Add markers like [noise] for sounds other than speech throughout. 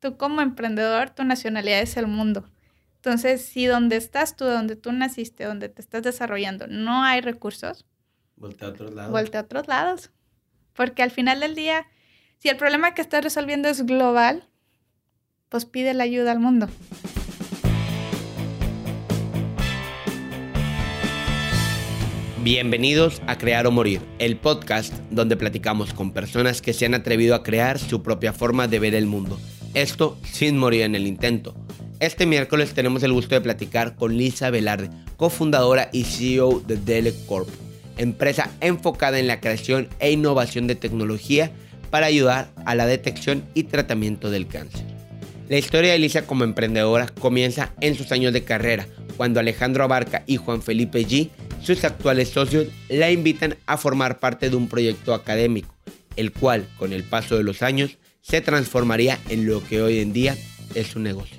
Tú como emprendedor, tu nacionalidad es el mundo. Entonces, si donde estás tú, donde tú naciste, donde te estás desarrollando, no hay recursos, voltea a otros lados. Voltea a otros lados. Porque al final del día, si el problema que estás resolviendo es global, pues pide la ayuda al mundo. Bienvenidos a Crear o Morir, el podcast donde platicamos con personas que se han atrevido a crear su propia forma de ver el mundo. Esto sin morir en el intento. Este miércoles tenemos el gusto de platicar con Lisa Velarde, cofundadora y CEO de Dele Corp, empresa enfocada en la creación e innovación de tecnología para ayudar a la detección y tratamiento del cáncer. La historia de Lisa como emprendedora comienza en sus años de carrera, cuando Alejandro Abarca y Juan Felipe G sus actuales socios la invitan a formar parte de un proyecto académico, el cual, con el paso de los años, se transformaría en lo que hoy en día es un negocio.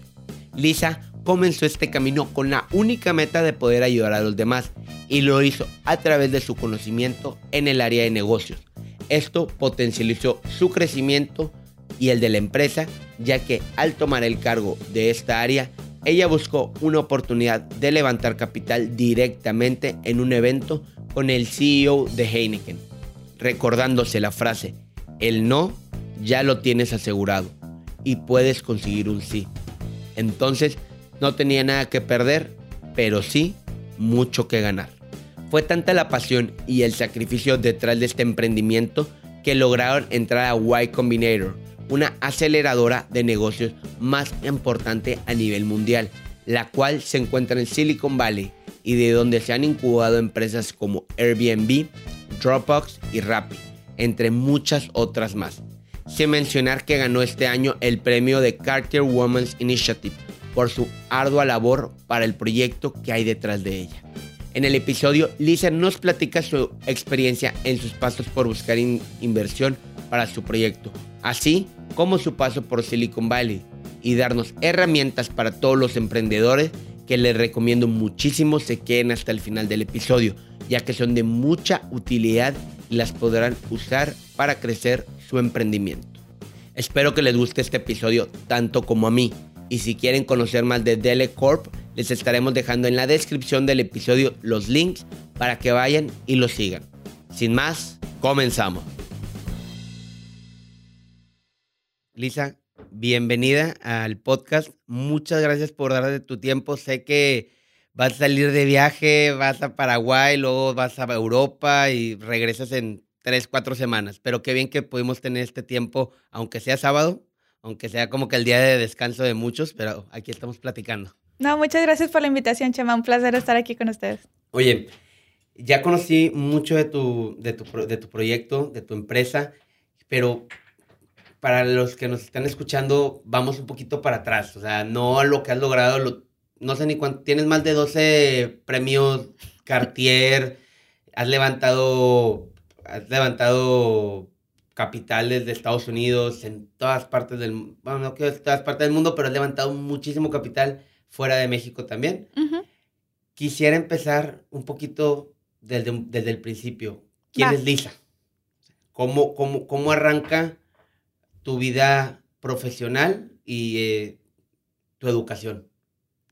Lisa comenzó este camino con la única meta de poder ayudar a los demás y lo hizo a través de su conocimiento en el área de negocios. Esto potencializó su crecimiento y el de la empresa, ya que al tomar el cargo de esta área ella buscó una oportunidad de levantar capital directamente en un evento con el CEO de Heineken, recordándose la frase, el no ya lo tienes asegurado y puedes conseguir un sí. Entonces no tenía nada que perder, pero sí mucho que ganar. Fue tanta la pasión y el sacrificio detrás de este emprendimiento que lograron entrar a Y Combinator, una aceleradora de negocios más importante a nivel mundial, la cual se encuentra en Silicon Valley y de donde se han incubado empresas como Airbnb, Dropbox y Rappi, entre muchas otras más. Sin mencionar que ganó este año el premio de Carter Women's Initiative por su ardua labor para el proyecto que hay detrás de ella. En el episodio, Lisa nos platica su experiencia en sus pasos por buscar inversión para su proyecto, así como su paso por Silicon Valley y darnos herramientas para todos los emprendedores que les recomiendo muchísimo se queden hasta el final del episodio, ya que son de mucha utilidad y las podrán usar para crecer su emprendimiento. Espero que les guste este episodio tanto como a mí. Y si quieren conocer más de Dele Corp, les estaremos dejando en la descripción del episodio los links para que vayan y lo sigan. Sin más, comenzamos. Lisa, bienvenida al podcast. Muchas gracias por darle tu tiempo. Sé que vas a salir de viaje, vas a Paraguay, luego vas a Europa y regresas en tres, cuatro semanas. Pero qué bien que pudimos tener este tiempo, aunque sea sábado, aunque sea como que el día de descanso de muchos, pero aquí estamos platicando. No, muchas gracias por la invitación, Chema. Un placer estar aquí con ustedes. Oye, ya conocí mucho de tu, de tu, de tu proyecto, de tu empresa, pero para los que nos están escuchando, vamos un poquito para atrás. O sea, no a lo que has logrado, no sé ni cuánto, tienes más de 12 premios Cartier, has levantado, has levantado capitales de Estados Unidos en todas partes del, bueno, no en todas partes del mundo, pero has levantado muchísimo capital fuera de México también. Quisiera empezar un poquito desde, desde el principio. ¿Quién es Lisa? ¿Cómo, cómo, ¿Cómo arranca tu vida profesional y eh, tu educación?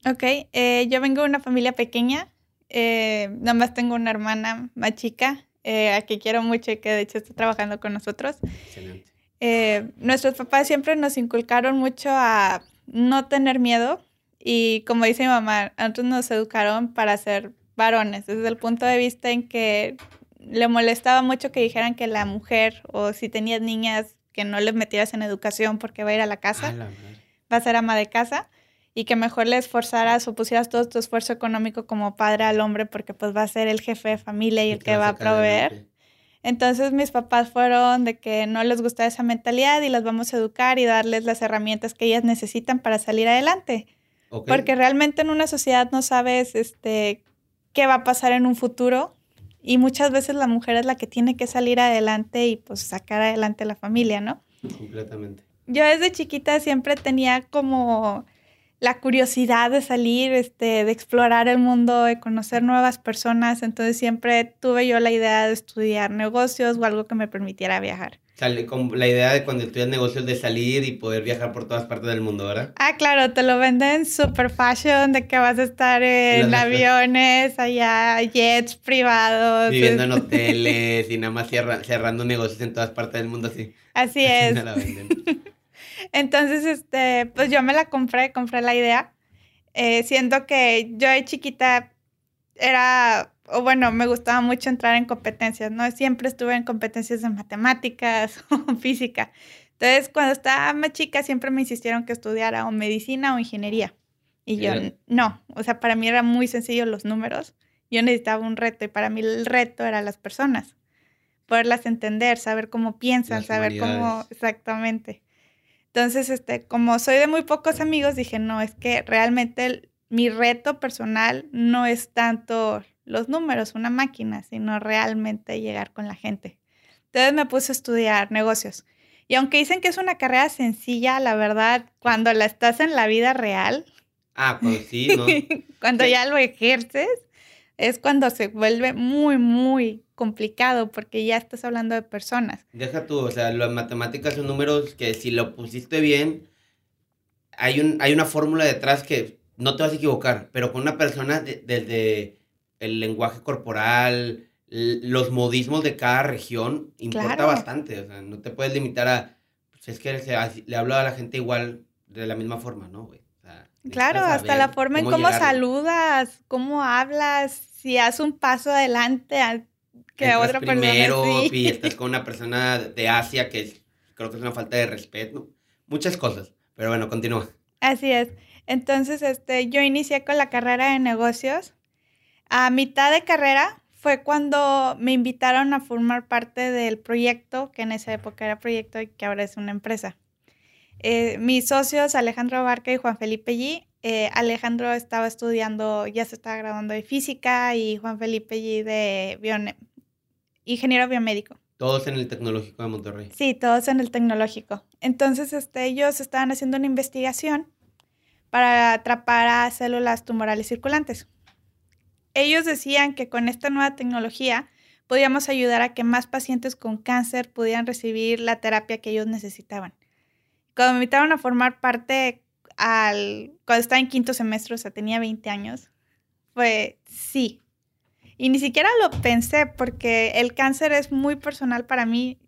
Ok, eh, yo vengo de una familia pequeña, eh, nada más tengo una hermana más chica, a que quiero mucho y que de hecho está trabajando con nosotros. Excelente. nuestros papás siempre nos inculcaron mucho a no tener miedo y como dice mi mamá, antes nos educaron para ser varones, desde el punto de vista en que le molestaba mucho que dijeran que la mujer o si tenías niñas que no les metieras en educación porque va a ir a la casa, va a ser ama de casa y que mejor le esforzaras o pusieras todo tu esfuerzo económico como padre al hombre porque pues va a ser el jefe de familia y, el que va a proveer. Entonces mis papás fueron de que no les gusta esa mentalidad y las vamos a educar y darles las herramientas que ellas necesitan para salir adelante. Porque realmente en una sociedad no sabes este, qué va a pasar en un futuro y muchas veces la mujer es la que tiene que salir adelante y pues sacar adelante a la familia, ¿no? Completamente. Yo desde chiquita siempre tenía como la curiosidad de salir, este, de explorar el mundo, de conocer nuevas personas, entonces siempre tuve yo la idea de estudiar negocios o algo que me permitiera viajar. Sale con la idea de cuando estudias negocios de salir y poder viajar por todas partes del mundo, ¿verdad? Ah, claro, te lo venden super fashion, de que vas a estar en aviones, allá, jets privados. Viviendo en hoteles [laughs] y nada más cerrando negocios en todas partes del mundo así. Así es. [laughs] Entonces, este, pues yo me la compré, compré la idea, eh, siendo que yo de chiquita era o bueno, me gustaba mucho entrar en competencias, ¿no? Siempre estuve en competencias de matemáticas [laughs] o física. Entonces, cuando estaba más chica, siempre me insistieron que estudiara o medicina o ingeniería. Y yo, no, o sea, para mí era muy sencillo los números. Yo necesitaba un reto y para mí el reto era las personas. Poderlas entender, saber cómo piensan, saber cómo exactamente. Entonces, este, como soy de muy pocos amigos, dije, no, es que realmente mi reto personal no es tanto los números, una máquina, sino realmente llegar con la gente. Entonces me puse a estudiar negocios. Y aunque dicen que es una carrera sencilla, la verdad, cuando la estás en la vida real. Ah, pues sí, ¿no? [laughs] cuando ya lo ejerces, es cuando se vuelve muy, muy complicado porque ya estás hablando de personas. Deja tú, o sea, las matemáticas son números que si lo pusiste bien, hay, un, hay una fórmula detrás que no te vas a equivocar, pero con una persona desde el lenguaje corporal, los modismos de cada región, importa bastante. O sea, no te puedes limitar a, pues es que le hablo a la gente igual de la misma forma, ¿no, güey? claro, hasta la forma en cómo saludas, cómo hablas, si haces un paso adelante que otra persona. Primero, y estás con una persona de Asia que creo que es una falta de respeto. Muchas cosas. Pero bueno, continúa. Así es. Entonces, este, yo inicié con la carrera de negocios a mitad de carrera fue cuando me invitaron a formar parte del proyecto, que en esa época era proyecto y que ahora es una empresa. Eh, mis socios Alejandro Barca y Juan Felipe G. Eh, Alejandro estaba estudiando, ya se estaba graduando de física y Juan Felipe G. de ingeniero biomédico. Todos en el tecnológico de Monterrey. Sí, todos en el tecnológico. Entonces, este, ellos estaban haciendo una investigación para atrapar a células tumorales circulantes. Ellos decían que con esta nueva tecnología podíamos ayudar a que más pacientes con cáncer pudieran recibir la terapia que ellos necesitaban. Cuando me invitaron a formar parte al, cuando estaba en quinto semestre, o sea, tenía 20 años, fue sí. Y ni siquiera lo pensé porque el cáncer es muy personal para mí.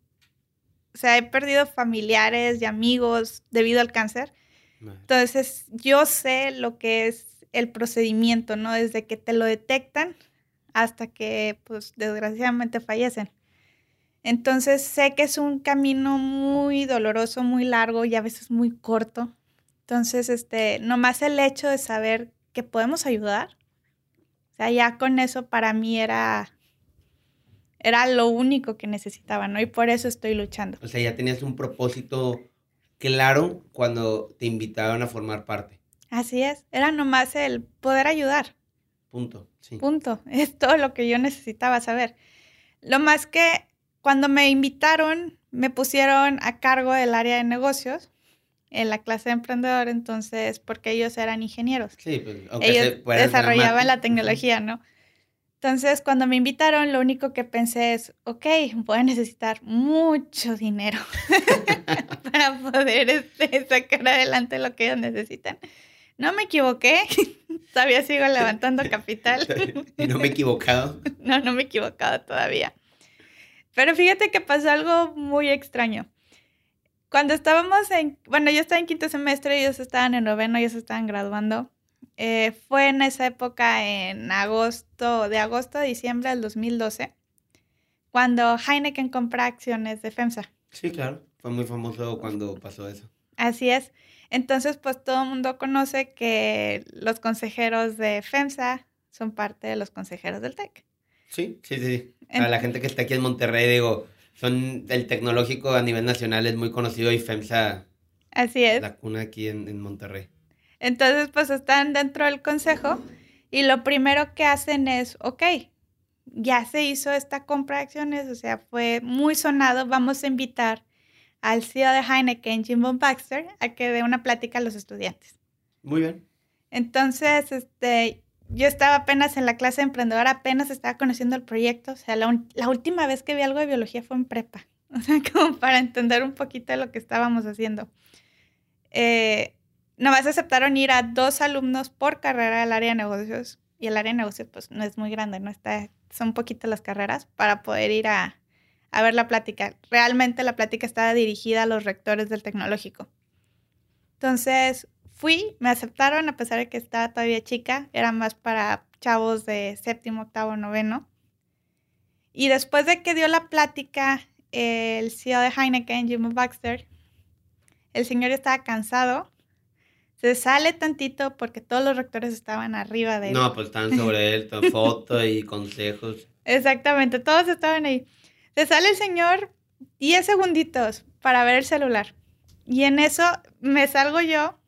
O sea, he perdido familiares y amigos debido al cáncer. Entonces, yo sé lo que es el procedimiento, ¿no? Desde que te lo detectan hasta que, pues, desgraciadamente fallecen. Entonces sé que es un camino muy doloroso, muy largo y a veces muy corto. Entonces, este, nomás el hecho de saber que podemos ayudar, sea, ya con eso para mí era, era lo único que necesitaba, ¿no? Y por eso estoy luchando. O sea, ya tenías un propósito claro cuando te invitaron a formar parte. Así es, era nomás el poder ayudar. Punto, sí. Punto, [laughs] es todo lo que yo necesitaba saber. Lo más que cuando me invitaron, me pusieron a cargo del área de negocios en la clase de emprendedor, entonces, porque ellos eran ingenieros. Sí, pues, ellos desarrollaban la tecnología, ¿no? Entonces, cuando me invitaron, lo único que pensé es, ok, voy a necesitar mucho dinero [laughs] para poder este, sacar adelante lo que ellos necesitan. No me equivoqué. [laughs] todavía sigo levantando capital. [laughs] ¿Y no me he equivocado? no, no me he equivocado todavía. Pero fíjate que pasó algo muy extraño. Cuando estábamos en, bueno, yo estaba en quinto semestre, ellos estaban en noveno, ellos estaban graduando. Eh, fue en esa época, en agosto, de agosto a diciembre del 2012, cuando Heineken compra acciones de FEMSA. Sí, claro. Fue muy famoso cuando pasó eso. Así es. Entonces, pues todo el mundo conoce que los consejeros de FEMSA son parte de los consejeros del TEC. Sí, sí, sí. Para la gente que está aquí en Monterrey, digo, son el tecnológico a nivel nacional es muy conocido y FEMSA. Así es. La cuna aquí en, en Monterrey. Entonces, pues están dentro del consejo y lo primero que hacen es, ok, ya se hizo esta compra de acciones, o sea, fue muy sonado, vamos a invitar al CEO de Heineken, Jim Von Baxter, a que dé una plática a los estudiantes. Muy bien. Entonces, este, yo estaba apenas en la clase de emprendedora, apenas estaba conociendo el proyecto. O sea, la, última vez que vi algo de biología fue en prepa. [laughs] o sea, como para entender un poquito lo que estábamos haciendo. Eh, nomás aceptaron ir a dos alumnos por carrera al área de negocios y el área de negocios pues no es muy grande, no está, son poquitas las carreras para poder ir a, a ver la plática. Realmente la plática estaba dirigida a los rectores del tecnológico. Entonces fui, me aceptaron a pesar de que estaba todavía chica, era más para chavos de séptimo, octavo, noveno. Y después de que dio la plática el CEO de Heineken, Jim Baxter, el señor estaba cansado se sale tantito porque todos los rectores estaban arriba de él. No, pues estaban sobre él, foto y consejos. [laughs] Exactamente, todos estaban ahí. Se sale el señor 10 segunditos para ver el celular. Y en eso me salgo yo.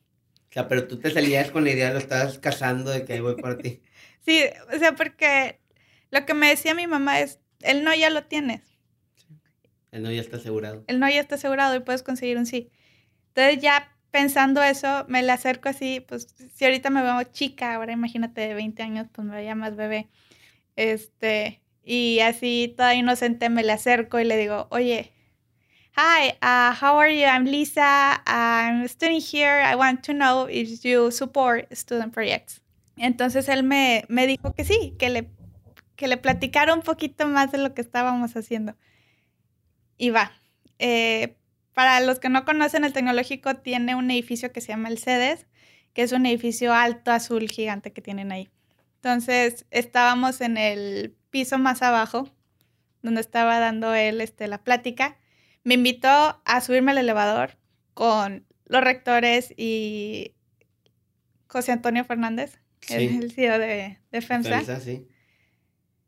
O sea, pero tú te salías con la idea, lo estabas casando de que ahí voy por ti. [laughs] Sí, o sea, porque lo que me decía mi mamá es, el no ya lo tienes. El no ya está asegurado. El no ya está asegurado y puedes conseguir un sí. Entonces ya pensando eso, me le acerco así, pues si ahorita me veo chica, ahora imagínate de 20 años, pues me veía más bebé. Este, y así toda inocente me le acerco y le digo, oye, hi, uh, how are you? I'm Lisa. I'm studying here. I want to know if you support student projects. Entonces él me, dijo que sí, que le, que le platicara un poquito más de lo que estábamos haciendo. Y va. Eh, para los que no conocen, el tecnológico tiene un edificio que se llama el CEDES, que es un edificio alto azul gigante que tienen ahí. Entonces, estábamos en el piso más abajo, donde estaba dando él este, la plática. Me invitó a subirme al elevador con los rectores y José Antonio Fernández, el CEO de, de FEMSA. FEMSA, sí.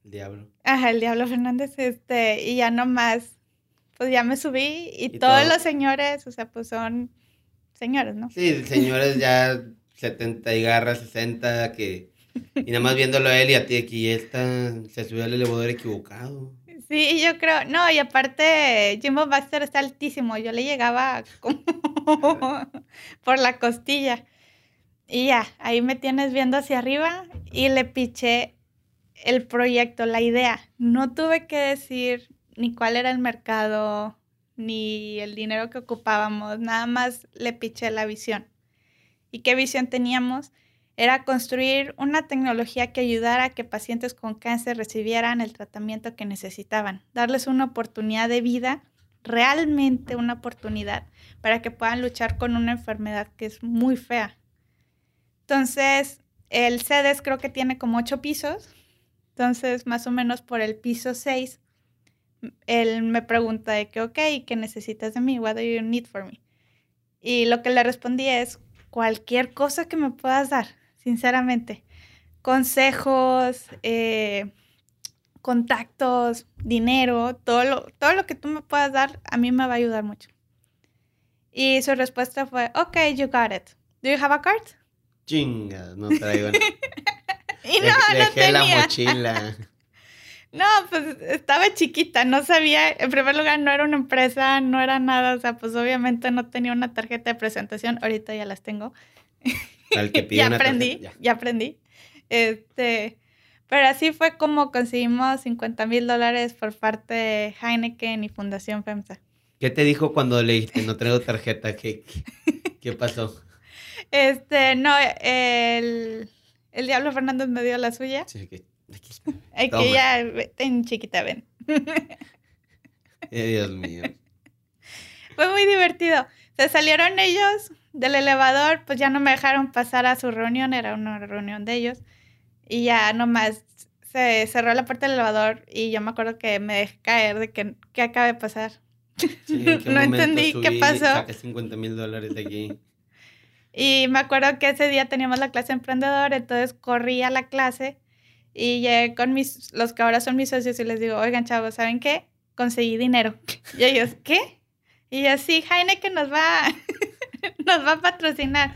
El diablo. Ajá, el diablo Fernández. Este, y ya nomás pues ya me subí y, todos los señores, o sea, pues son señores, ¿no? Sí, señores ya 70 y garras, 60, que... Y nada más viéndolo a él y a ti aquí, está, se subió al elevador equivocado. Sí, yo creo, no, y aparte Jimbo Baxter está altísimo, yo le llegaba como [laughs] por la costilla. Y ya, ahí me tienes viendo hacia arriba y le piché el proyecto, la idea. No tuve que decir ni cuál era el mercado, ni el dinero que ocupábamos, nada más le piché la visión. ¿Y qué visión teníamos? Era construir una tecnología que ayudara a que pacientes con cáncer recibieran el tratamiento que necesitaban, darles una oportunidad de vida, realmente una oportunidad, para que puedan luchar con una enfermedad que es muy fea. Entonces, el CEDES creo que tiene como ocho pisos, entonces más o menos por el piso 6 él me pregunta de que, ok, ¿qué necesitas de mí? What do you need for me? Y lo que le respondí es cualquier cosa que me puedas dar, sinceramente. Consejos, eh, contactos, dinero, todo lo, todo lo que tú me puedas dar, a mí me va a ayudar mucho. Y su respuesta fue, ok, you got it. Do you have a card? Chinga, no traigo. [laughs] y no, no tenía. la mochila. [laughs] No, pues estaba chiquita, no sabía, en primer lugar no era una empresa, no era nada, o sea, pues obviamente no tenía una tarjeta de presentación, ahorita ya las tengo. [laughs] Al que [laughs] ya aprendí, ya. aprendí. Este, pero así fue como conseguimos 50 mil dólares por parte de Heineken y Fundación FEMSA. ¿Qué te dijo cuando le dijiste no traigo tarjeta? ¿Qué, qué pasó? Este, no, el, el Diablo Fernández me dio la suya. Sí, que [laughs] Ay, que ya, ten chiquita, ven. Dios mío. Fue muy divertido. Se salieron ellos del elevador, pues ya no me dejaron pasar a su reunión, era una reunión de ellos. Y ya nomás se cerró la puerta del elevador y yo me acuerdo que me dejé caer de que, ¿qué acaba de pasar? [laughs] no entendí qué pasó. 50 mil dólares de aquí. Y me acuerdo que ese día teníamos la clase emprendedor, entonces corrí a la clase y llegué con mis, los que ahora son mis socios y les digo, oigan chavos, ¿saben qué? Conseguí dinero. [laughs] Y ellos, ¿qué? Y así, Heineken nos va, [laughs] nos va a patrocinar.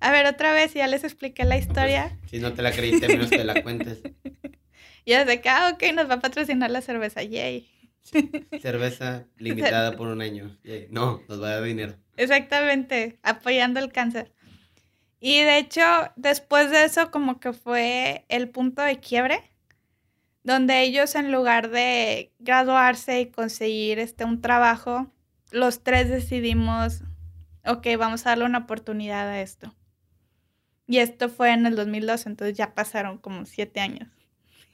A ver, otra vez, ya les expliqué la historia. si no te la creíste, menos te la cuentes. [laughs] Y desde que, ah, ok, nos va a patrocinar la cerveza, yay. cerveza limitada [laughs] por un año. No, nos va a dar dinero. Exactamente, apoyando el cáncer. Y de hecho, después de eso, como que fue el punto de quiebre, donde ellos en lugar de graduarse y conseguir este, un trabajo, los tres decidimos, ok, vamos a darle una oportunidad a esto. Y esto fue en el 2002, entonces ya pasaron como siete años,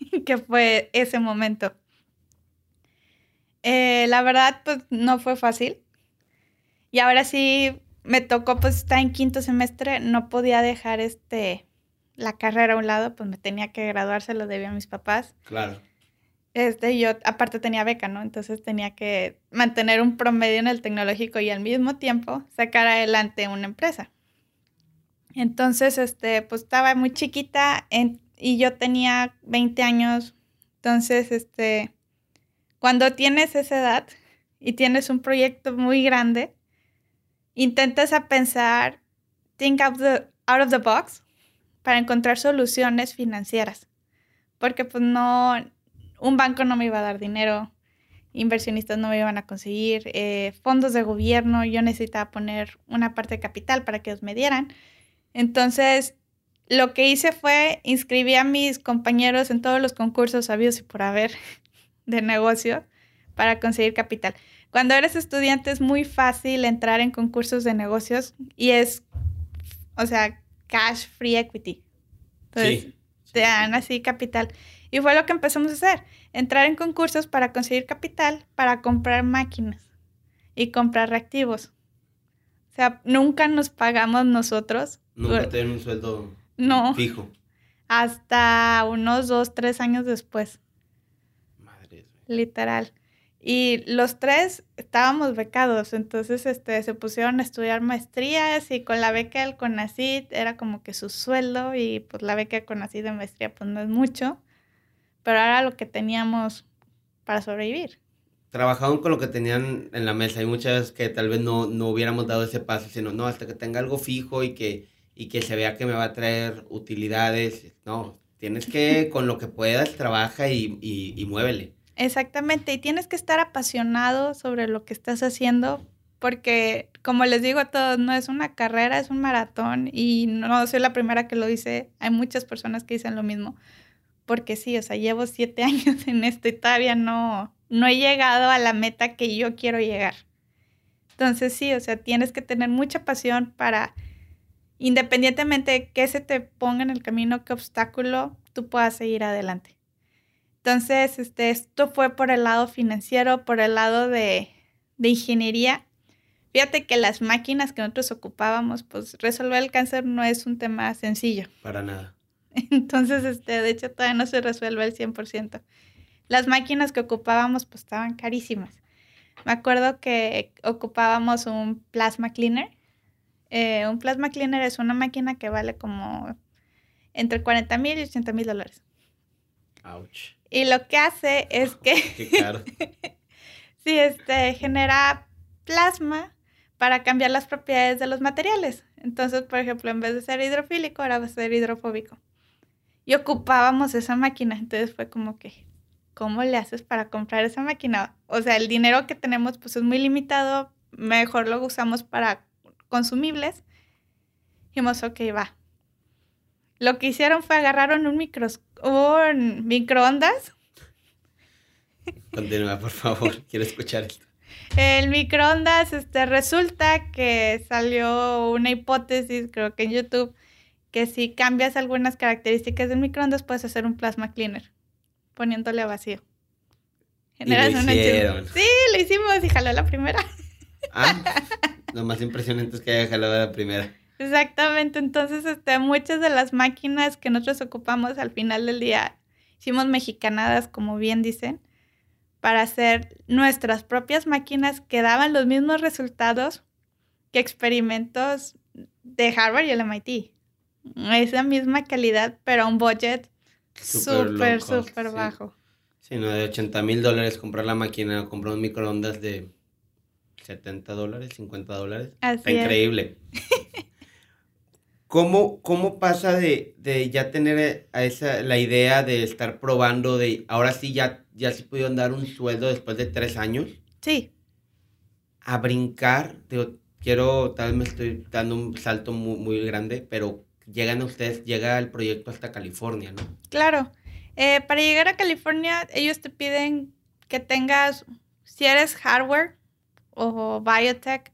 [laughs] que fue ese momento. Eh, la verdad, pues no fue fácil. Y ahora sí me tocó, pues estar en quinto semestre, no podía dejar este la carrera a un lado, pues me tenía que graduar, se lo debía a mis papás. Claro. Este, yo aparte tenía beca, ¿no? Entonces tenía que mantener un promedio en el tecnológico y al mismo tiempo sacar adelante una empresa. Entonces, este, pues estaba muy chiquita y yo tenía 20 años. Entonces, este, cuando tienes esa edad y tienes un proyecto muy grande, intentas a pensar, think out, out of the box para encontrar soluciones financieras. Porque pues no, un banco no me iba a dar dinero, inversionistas no me iban a conseguir, eh, fondos de gobierno, yo necesitaba poner una parte de capital para que ellos me dieran. Entonces, lo que hice fue inscribir a mis compañeros en todos los concursos sabidos y por haber [laughs] de negocio para conseguir capital. Cuando eres estudiante es muy fácil entrar en concursos de y es, o sea, cash free equity. Entonces, te dan así capital. Y fue lo que empezamos a hacer, entrar en concursos para conseguir capital, para comprar máquinas y comprar reactivos. O sea, nunca nos pagamos nosotros. Nunca te un sueldo no, fijo. Hasta unos dos, tres años después. Madre. Literal. Y los tres estábamos becados, entonces este, se pusieron a estudiar maestrías y con la beca del CONACYT era como que su sueldo y pues la beca del CONACYT de maestría pues no es mucho, pero era lo que teníamos para sobrevivir. Trabajaban con lo que tenían en la mesa. Hay muchas que tal vez no, no hubiéramos dado ese paso, sino no, hasta que tenga algo fijo y que, y que se vea que me va a traer utilidades. No, tienes que [laughs] con lo que puedas trabaja y, y, y muévele. Exactamente, y tienes que estar apasionado sobre lo que estás haciendo porque, como les digo a todos, no es una carrera, es un maratón y no soy la primera que lo dice, hay muchas personas que dicen lo mismo, porque sí, o sea, llevo siete [laughs] años en esto y todavía no, no he llegado a la meta que yo quiero llegar. Entonces sí, o sea, tienes que tener mucha pasión para, independientemente de qué se te ponga en el camino, qué obstáculo, tú puedas seguir adelante. Entonces, este, esto fue por el lado financiero, por el lado de, ingeniería. Fíjate que las máquinas que nosotros ocupábamos, pues resolver el cáncer no es un tema sencillo. Para nada. [laughs] Entonces, este, de hecho, todavía no se resuelve el 100%. Las máquinas que ocupábamos, pues estaban carísimas. Me acuerdo que ocupábamos un plasma cleaner. Eh, un plasma cleaner es una máquina que vale como entre 40 mil y 80 mil dólares. Ouch. Y lo que hace es [laughs] que... Qué caro. [laughs] sí, este, genera plasma para cambiar las propiedades de los materiales. Entonces, por ejemplo, en vez de ser hidrofílico, ahora va a ser hidrofóbico. Y ocupábamos esa máquina. Entonces fue como que, ¿cómo le haces para comprar esa máquina? O sea, el dinero que tenemos pues es muy limitado. Mejor lo usamos para consumibles. Y dijimos, ok, va. Lo que hicieron fue agarraron un microscopio un microondas. Continúa, por favor, [laughs] quiero escuchar esto. El microondas, este, resulta que salió una hipótesis, creo que en YouTube, que si cambias algunas características del microondas puedes hacer un plasma cleaner, poniéndole a vacío. Generas y lo hicieron. Sí, lo hicimos y jaló la primera. Ah, lo más impresionante es que haya jalado la primera. Exactamente, entonces este, muchas de las máquinas que nosotros ocupamos al final del día hicimos mexicanadas, como bien dicen, para hacer nuestras propias máquinas que daban los mismos resultados que experimentos de Harvard y el MIT. Esa misma calidad, pero a un budget súper, súper bajo. Sí, no, de 80 mil dólares comprar la máquina, comprar un microondas de 70 dólares, 50 dólares. Está increíble. [laughs] ¿Cómo, cómo pasa de, ya tener a esa, la idea de estar probando, de ahora sí ya, ya se pudieron dar un sueldo después de tres años? Sí. A brincar, quiero, tal vez me estoy dando un salto muy, muy grande, pero llegan a ustedes, llega el proyecto hasta California, ¿no? Claro. Eh, para llegar a California, ellos te piden que tengas, si eres hardware o biotech,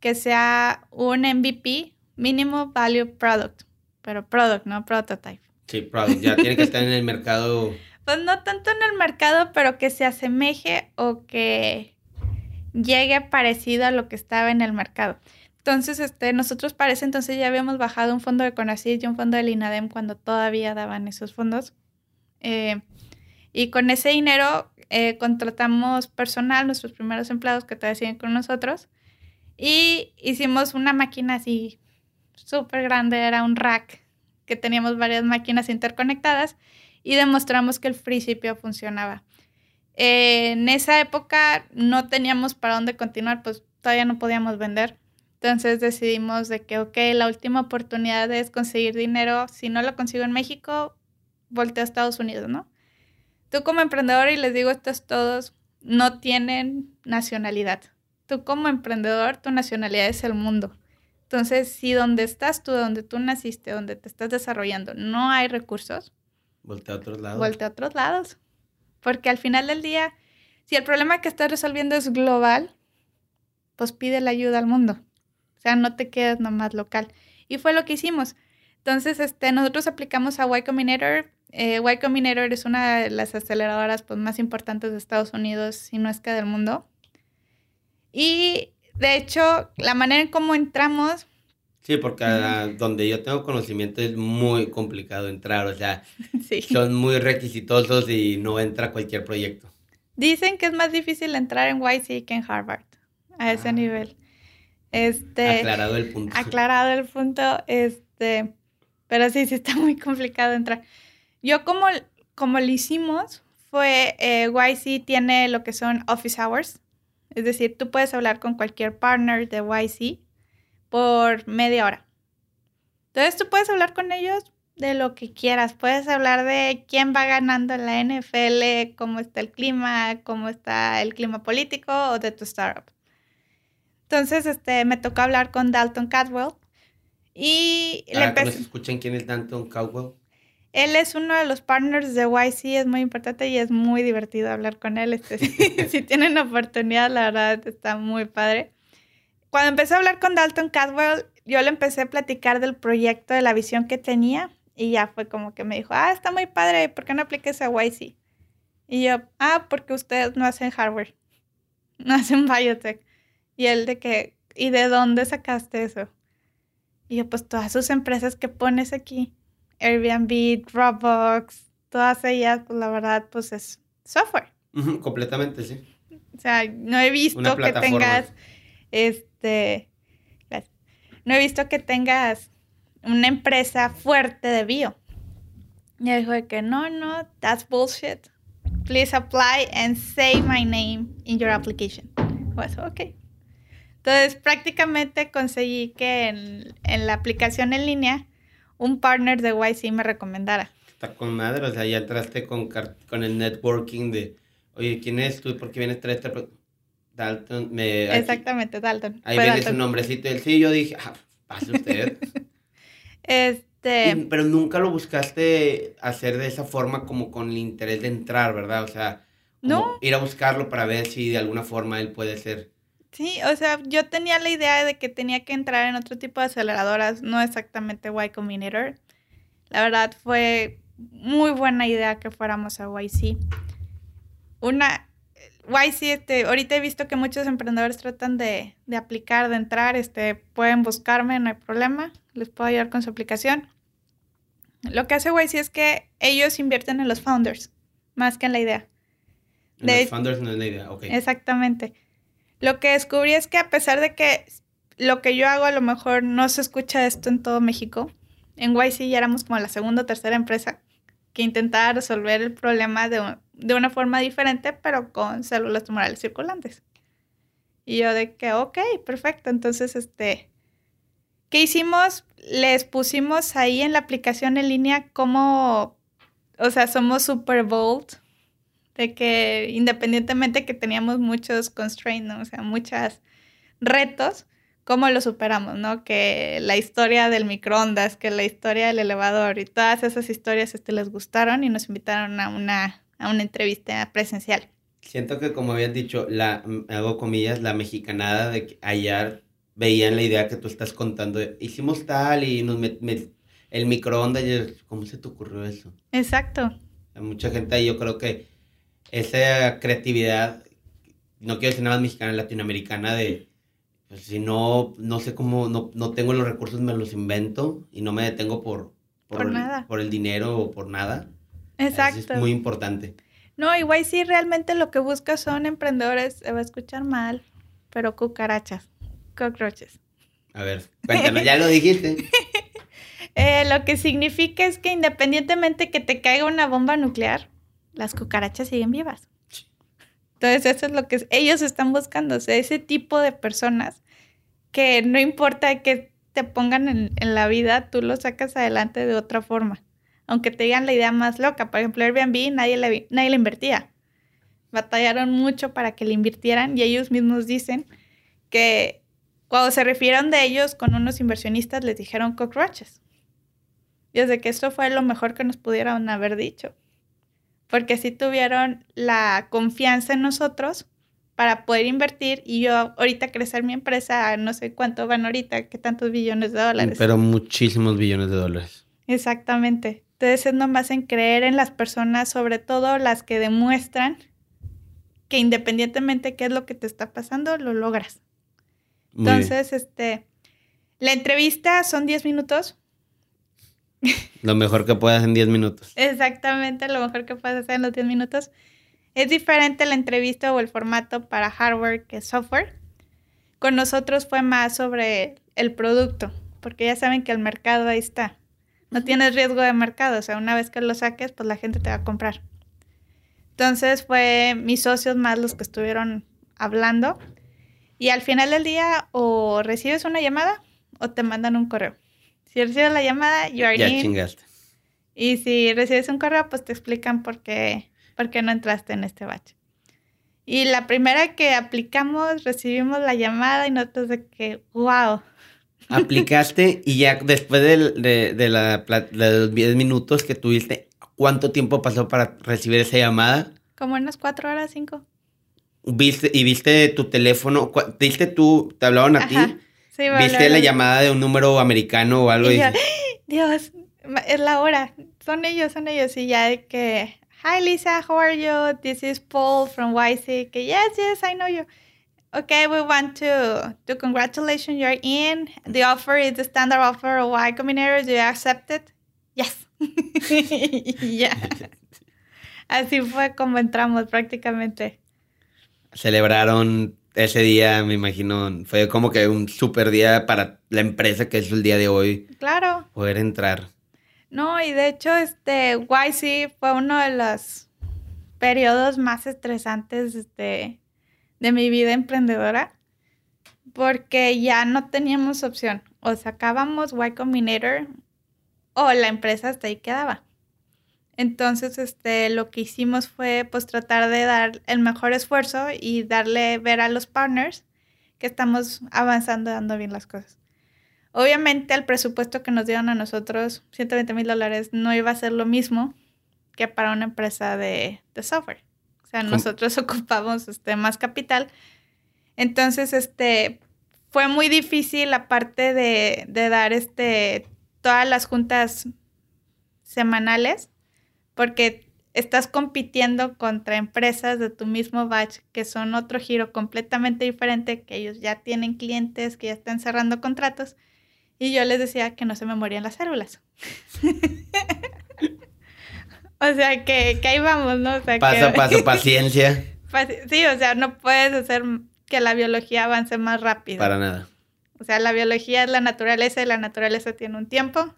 que sea un MVP, Mínimo Value Product, pero product, no prototype. Sí, product, ya tiene que estar en el mercado. [laughs] Pues no tanto en el mercado, pero que se asemeje o que llegue parecido a lo que estaba en el mercado. Entonces, este, nosotros para ese entonces ya habíamos bajado un fondo de Conacyt y un fondo del INADEM cuando todavía daban esos fondos. Eh, y con ese dinero eh, contratamos personal, nuestros primeros empleados que todavía siguen con nosotros. Y hicimos una máquina así súper grande, era un rack que teníamos varias máquinas interconectadas y demostramos que el FreeCPO funcionaba. en esa época no teníamos para dónde continuar, pues todavía no podíamos vender. Entonces decidimos de que, ok, la última oportunidad es conseguir dinero. Si no lo consigo en México, volteo a Estados Unidos, ¿no? Tú como emprendedor, y les digo esto es todos, no tienen nacionalidad. Tú como emprendedor, tu nacionalidad es el mundo. Entonces, si donde estás tú, donde tú naciste, donde te estás desarrollando, no hay recursos, voltea a otros lados. Voltea a otros lados. Porque al final del día, si el problema que estás resolviendo es global, pues pide la ayuda al mundo. O sea, no te quedes nomás local. Y fue lo que hicimos. Entonces, este, nosotros aplicamos a Y Combinator. Eh, y Combinator es una de las aceleradoras pues, más importantes de Estados Unidos, si no es que del mundo. Y de hecho, la manera en cómo entramos... Sí, porque donde yo tengo conocimiento es muy complicado entrar, o sea, [laughs] son muy requisitosos y no entra cualquier proyecto. Dicen que es más difícil entrar en YC que en Harvard, a ese ah. nivel. Este, aclarado el punto. Aclarado el punto, este, pero sí, sí está muy complicado entrar. Yo como, como lo hicimos fue, eh, YC tiene lo que son office hours, es decir, tú puedes hablar con cualquier partner de YC por media hora. Entonces tú puedes hablar con ellos de lo que quieras. Puedes hablar de quién va ganando en la NFL, cómo está el clima, cómo está el clima político o de tu startup. Entonces, este, me tocó hablar con Dalton Cadwell y le empecé... escuchen quién es Dalton Cadwell? Él es uno de los partners de YC, es muy importante y es muy divertido hablar con él. Este, [laughs] si, tienen oportunidad, la verdad está muy padre. Cuando empecé a hablar con Dalton Cadwell, yo le empecé a platicar del proyecto, de la visión que tenía y ya fue como que me dijo, ah, está muy padre, ¿por qué no apliques a YC? Y yo, ah, porque ustedes no hacen hardware, [laughs] no hacen biotech. Y él de que, ¿y de dónde sacaste eso? Y yo, pues todas sus empresas que pones aquí. Airbnb, Dropbox, todas ellas, pues la verdad, pues es software. completamente, sí. O sea, no he visto que tengas, este, no he visto que tengas una empresa fuerte de bio. Y dijo de que no, no, that's bullshit. Please apply and say my name in your application. Pues, ok. Entonces, prácticamente conseguí que en, en la aplicación en línea un partner de YC me recomendara. Está con madre, o sea, ya entraste con, con el networking de, oye, ¿quién es tú? ¿Por qué vienes a traer este Dalton. Me, Exactamente, Dalton. Ahí viene su nombrecito. El sí, yo dije, ah, pase usted. [laughs] este. pero nunca lo buscaste hacer de esa forma, como con el interés de entrar, ¿verdad? O sea, no. ir a buscarlo para ver si de alguna forma él puede ser Sí, o sea, yo tenía la idea de que tenía que entrar en otro tipo de aceleradoras, no exactamente Y Combinator. La verdad fue muy buena idea que fuéramos a YC. Una, YC, este, ahorita he visto que muchos emprendedores tratan de, de aplicar, de entrar, este, pueden buscarme, no hay problema, les puedo ayudar con su aplicación. Lo que hace YC es que ellos invierten en los founders, más que en la idea. En los founders no es la idea, ok. Exactamente. Lo que descubrí es que a pesar de que lo que yo hago a lo mejor no se escucha esto en todo México, en YC ya éramos como la segunda o tercera empresa que intentaba resolver el problema de, de una forma diferente, pero con células tumorales circulantes. Y yo de que, ok, perfecto. Entonces, este, ¿qué hicimos? Les pusimos ahí en la aplicación en línea como, o sea, somos super bold de que independientemente que teníamos muchos constraints, o sea, muchos retos, cómo lo superamos, ¿no? Que la historia del microondas, que la historia del elevador y todas esas historias este, les gustaron y nos invitaron a una, a una entrevista presencial. Siento que como habías dicho, la, hago comillas, la mexicanada de que ayer veían la idea que tú estás contando, hicimos tal y nos el microondas, y, ¿cómo se te ocurrió eso? Exacto. Hay mucha gente ahí, yo creo que esa creatividad, no quiero decir nada más mexicana, latinoamericana, de pues, si no, no sé cómo, no, no, tengo los recursos, me los invento y no me detengo por, por, el, nada. por el dinero o por nada. Exacto. es muy importante. No, igual sí, realmente lo que busca son emprendedores, se va a escuchar mal, pero cucarachas, cockroaches. A ver, cuéntanos, ya lo dijiste. [laughs] eh, lo que significa es que independientemente que te caiga una bomba nuclear, las cucarachas siguen vivas. Entonces, eso es lo que ellos están buscando, o sea, ese tipo de personas que no importa que te pongan en, la vida, tú lo sacas adelante de otra forma. Aunque te digan la idea más loca. Por ejemplo, Airbnb nadie le, nadie le invertía. Batallaron mucho para que le invirtieran y ellos mismos dicen que cuando se refirieron de ellos con unos inversionistas les dijeron cockroaches. Y desde que esto fue lo mejor que nos pudieron haber dicho porque sí tuvieron la confianza en nosotros para poder invertir y yo ahorita crecer mi empresa, no sé cuánto van ahorita, qué tantos billones de dólares. Pero muchísimos billones de dólares. Exactamente. Entonces es nomás en creer en las personas, sobre todo las que demuestran que independientemente de qué es lo que te está pasando, lo logras. Entonces, este, la entrevista son 10 minutos, lo mejor que puedas en 10 minutos. Exactamente, lo mejor que puedes hacer en los 10 minutos. Es diferente la entrevista o el formato para hardware que software. Con nosotros fue más sobre el producto, porque ya saben que el mercado ahí está. No tienes riesgo de mercado, o sea, una vez que lo saques, pues la gente te va a comprar. Entonces fue mis socios más los que estuvieron hablando. Y al final del día o recibes una llamada o te mandan un correo. Si recibes la llamada, you are ya chingaste. Y si recibes un correo, pues te explican por qué, por qué no entraste en este batch. Y la primera que aplicamos, recibimos la llamada y nosotros de que, wow. [laughs] Aplicaste y ya después de, de, la, de los 10 minutos que tuviste, ¿cuánto tiempo pasó para recibir esa llamada? Como unas 4 horas, 5. ¿Viste, ¿Y viste tu teléfono? ¿Viste tú, te hablaban a ti? ¿Viste la llamada de un número americano o algo? Y [gasps] Dios, es la hora. Son ellos, son ellos. Y ya de que, hi Lisa, how are you? This is Paul from YC. Que yes, yes, I know you. Okay, we want to to congratulations, you're in. The offer is the standard offer of Y Combinator. Do you accept it? Yes. [laughs] ya. [laughs] Así fue como entramos prácticamente. Celebraron ese día, me imagino, fue como que un super día para la empresa que es el día de hoy. Claro. Poder entrar. No, y de hecho, este YC fue uno de los periodos más estresantes de, de mi vida emprendedora, porque ya no teníamos opción. O sacábamos Y Combinator o la empresa hasta ahí quedaba. Entonces, este, lo que hicimos fue pues tratar de dar el mejor esfuerzo y darle ver a los partners que estamos avanzando, dando bien las cosas. Obviamente el presupuesto que nos dieron a nosotros, 120 mil dólares, no iba a ser lo mismo que para una empresa de, software. O sea, nosotros [laughs] ocupamos este, más capital. Entonces, este, fue muy difícil aparte de, de dar este, todas las juntas semanales porque estás compitiendo contra empresas de tu mismo batch que son otro giro completamente diferente, que ellos ya tienen clientes, que ya están cerrando contratos. Y yo les decía que no se me morían las células. [laughs] o sea, que, ahí vamos, ¿no? O sea, paso a paso, [laughs] paciencia. Sí, o sea, no puedes hacer que la biología avance más rápido. Para nada. O sea, la biología es la naturaleza y la naturaleza tiene un tiempo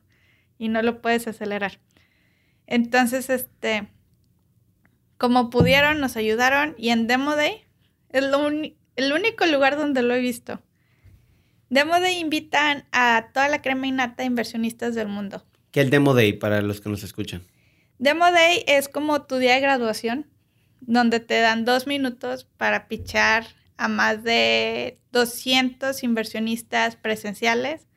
y no lo puedes acelerar. Entonces, este, como pudieron, nos ayudaron y en Demo Day es el único lugar donde lo he visto. Demo Day invitan a toda la crema innata inversionistas del mundo. ¿Qué es el Demo Day para los que nos escuchan? Demo Day es como tu día de graduación, donde te dan dos minutos para pichar a más de 200 inversionistas presenciales,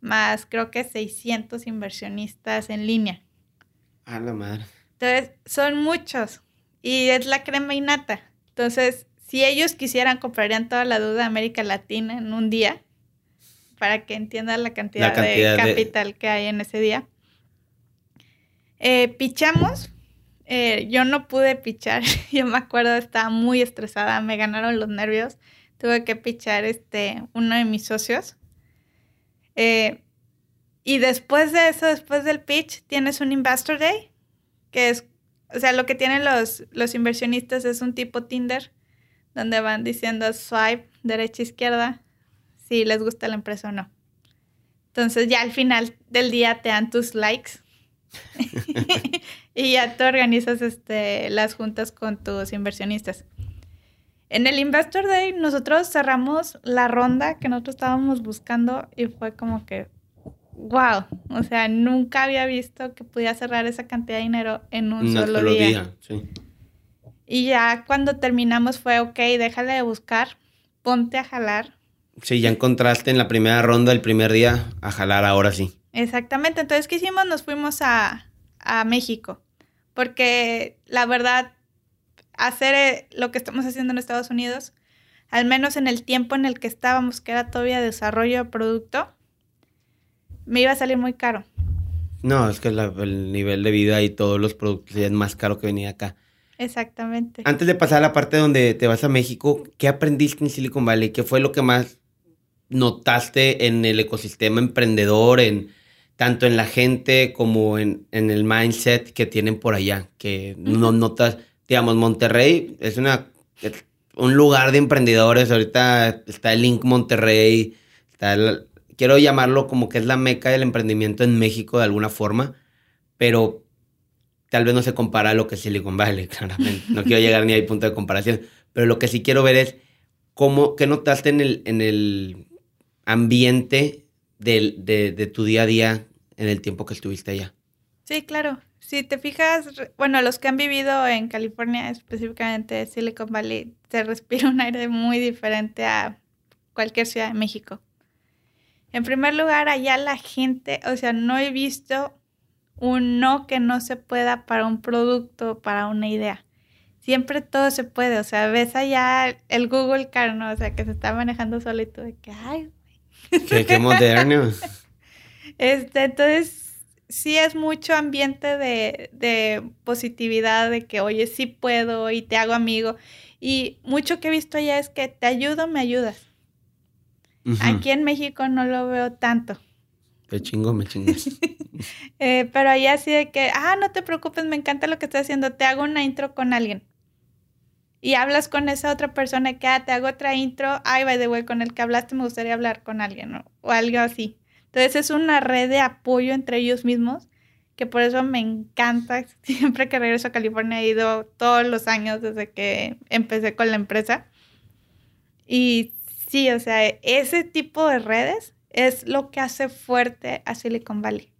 más creo que 600 inversionistas en línea. A la madre. Entonces, son muchos y es la crema innata. Entonces, si ellos quisieran, comprarían toda la deuda de América Latina en un día para que entiendan la cantidad, de capital que hay en ese día. Eh, pichamos. Eh, yo no pude pichar. [laughs] yo me acuerdo, estaba muy estresada. Me ganaron los nervios. Tuve que pichar este, uno de mis socios. Eh, y después de eso, después del pitch, tienes un Investor Day, que es, o sea, lo que tienen los, los inversionistas es un tipo Tinder, donde van diciendo swipe, derecha, izquierda, si les gusta la empresa o no. Entonces ya al final del día te dan tus likes [laughs] [laughs] y ya tú organizas este, las juntas con tus inversionistas. En el Investor Day nosotros cerramos la ronda que nosotros estábamos buscando y fue como que, wow, o sea, nunca había visto que podía cerrar esa cantidad de dinero en un solo, día. Y ya cuando terminamos fue, ok, déjale de buscar, ponte a jalar. Sí, ya encontraste en la primera ronda el primer día a jalar ahora sí. Exactamente, entonces, ¿qué hicimos? Nos fuimos a, a México, porque la verdad, hacer eh, lo que estamos haciendo en Estados Unidos, al menos en el tiempo en el que estábamos, que era todavía desarrollo de producto, me iba a salir muy caro. No, es que el nivel de vida y todos los productos es más caro que venir acá. Exactamente. Antes de pasar a la parte donde te vas a México, ¿qué aprendiste en Silicon Valley? ¿Qué fue lo que más notaste en el ecosistema emprendedor, en tanto en la gente como en, el mindset que tienen por allá? Que no notas, digamos, Monterrey es una un lugar de emprendedores. Ahorita está el Link Monterrey, está quiero llamarlo como que es la meca del emprendimiento en México de alguna forma, pero tal vez no se compara a lo que es Silicon Valley, [laughs] claramente. No quiero llegar ni a punto de comparación, pero lo que sí quiero ver es cómo, qué notaste en el, en el ambiente de, de tu día a día en el tiempo que estuviste allá. Sí, claro. Si te fijas, bueno, los que han vivido en California, específicamente Silicon Valley, se [laughs] respira un aire muy diferente a cualquier ciudad de México. En primer lugar, allá la gente, o sea, no he visto un no que no se pueda para un producto, para una idea. Siempre todo se puede, o sea, ves allá el Google Car, ¿no? O sea, que se está manejando solo y tú de que, ay, qué, qué moderno. [laughs] Este, entonces, sí es mucho ambiente de, de positividad, de que, oye, sí puedo y te hago amigo. Y mucho que he visto allá es que te ayudo, me ayudas. Aquí en México no lo veo tanto. Te chingo, me chingas. [laughs] Eh, pero ahí así de que, ah, no te preocupes, me encanta lo que estás haciendo, te hago una intro con alguien. Y hablas con esa otra persona que, ah, te hago otra intro, ay, by the way, con el que hablaste me gustaría hablar con alguien o algo así. Entonces es una red de apoyo entre ellos mismos, que por eso me encanta. [laughs] Siempre que regreso a California he ido todos los años desde que empecé con la empresa. Y Sí, o sea, ese tipo de redes es lo que hace fuerte a Silicon Valley.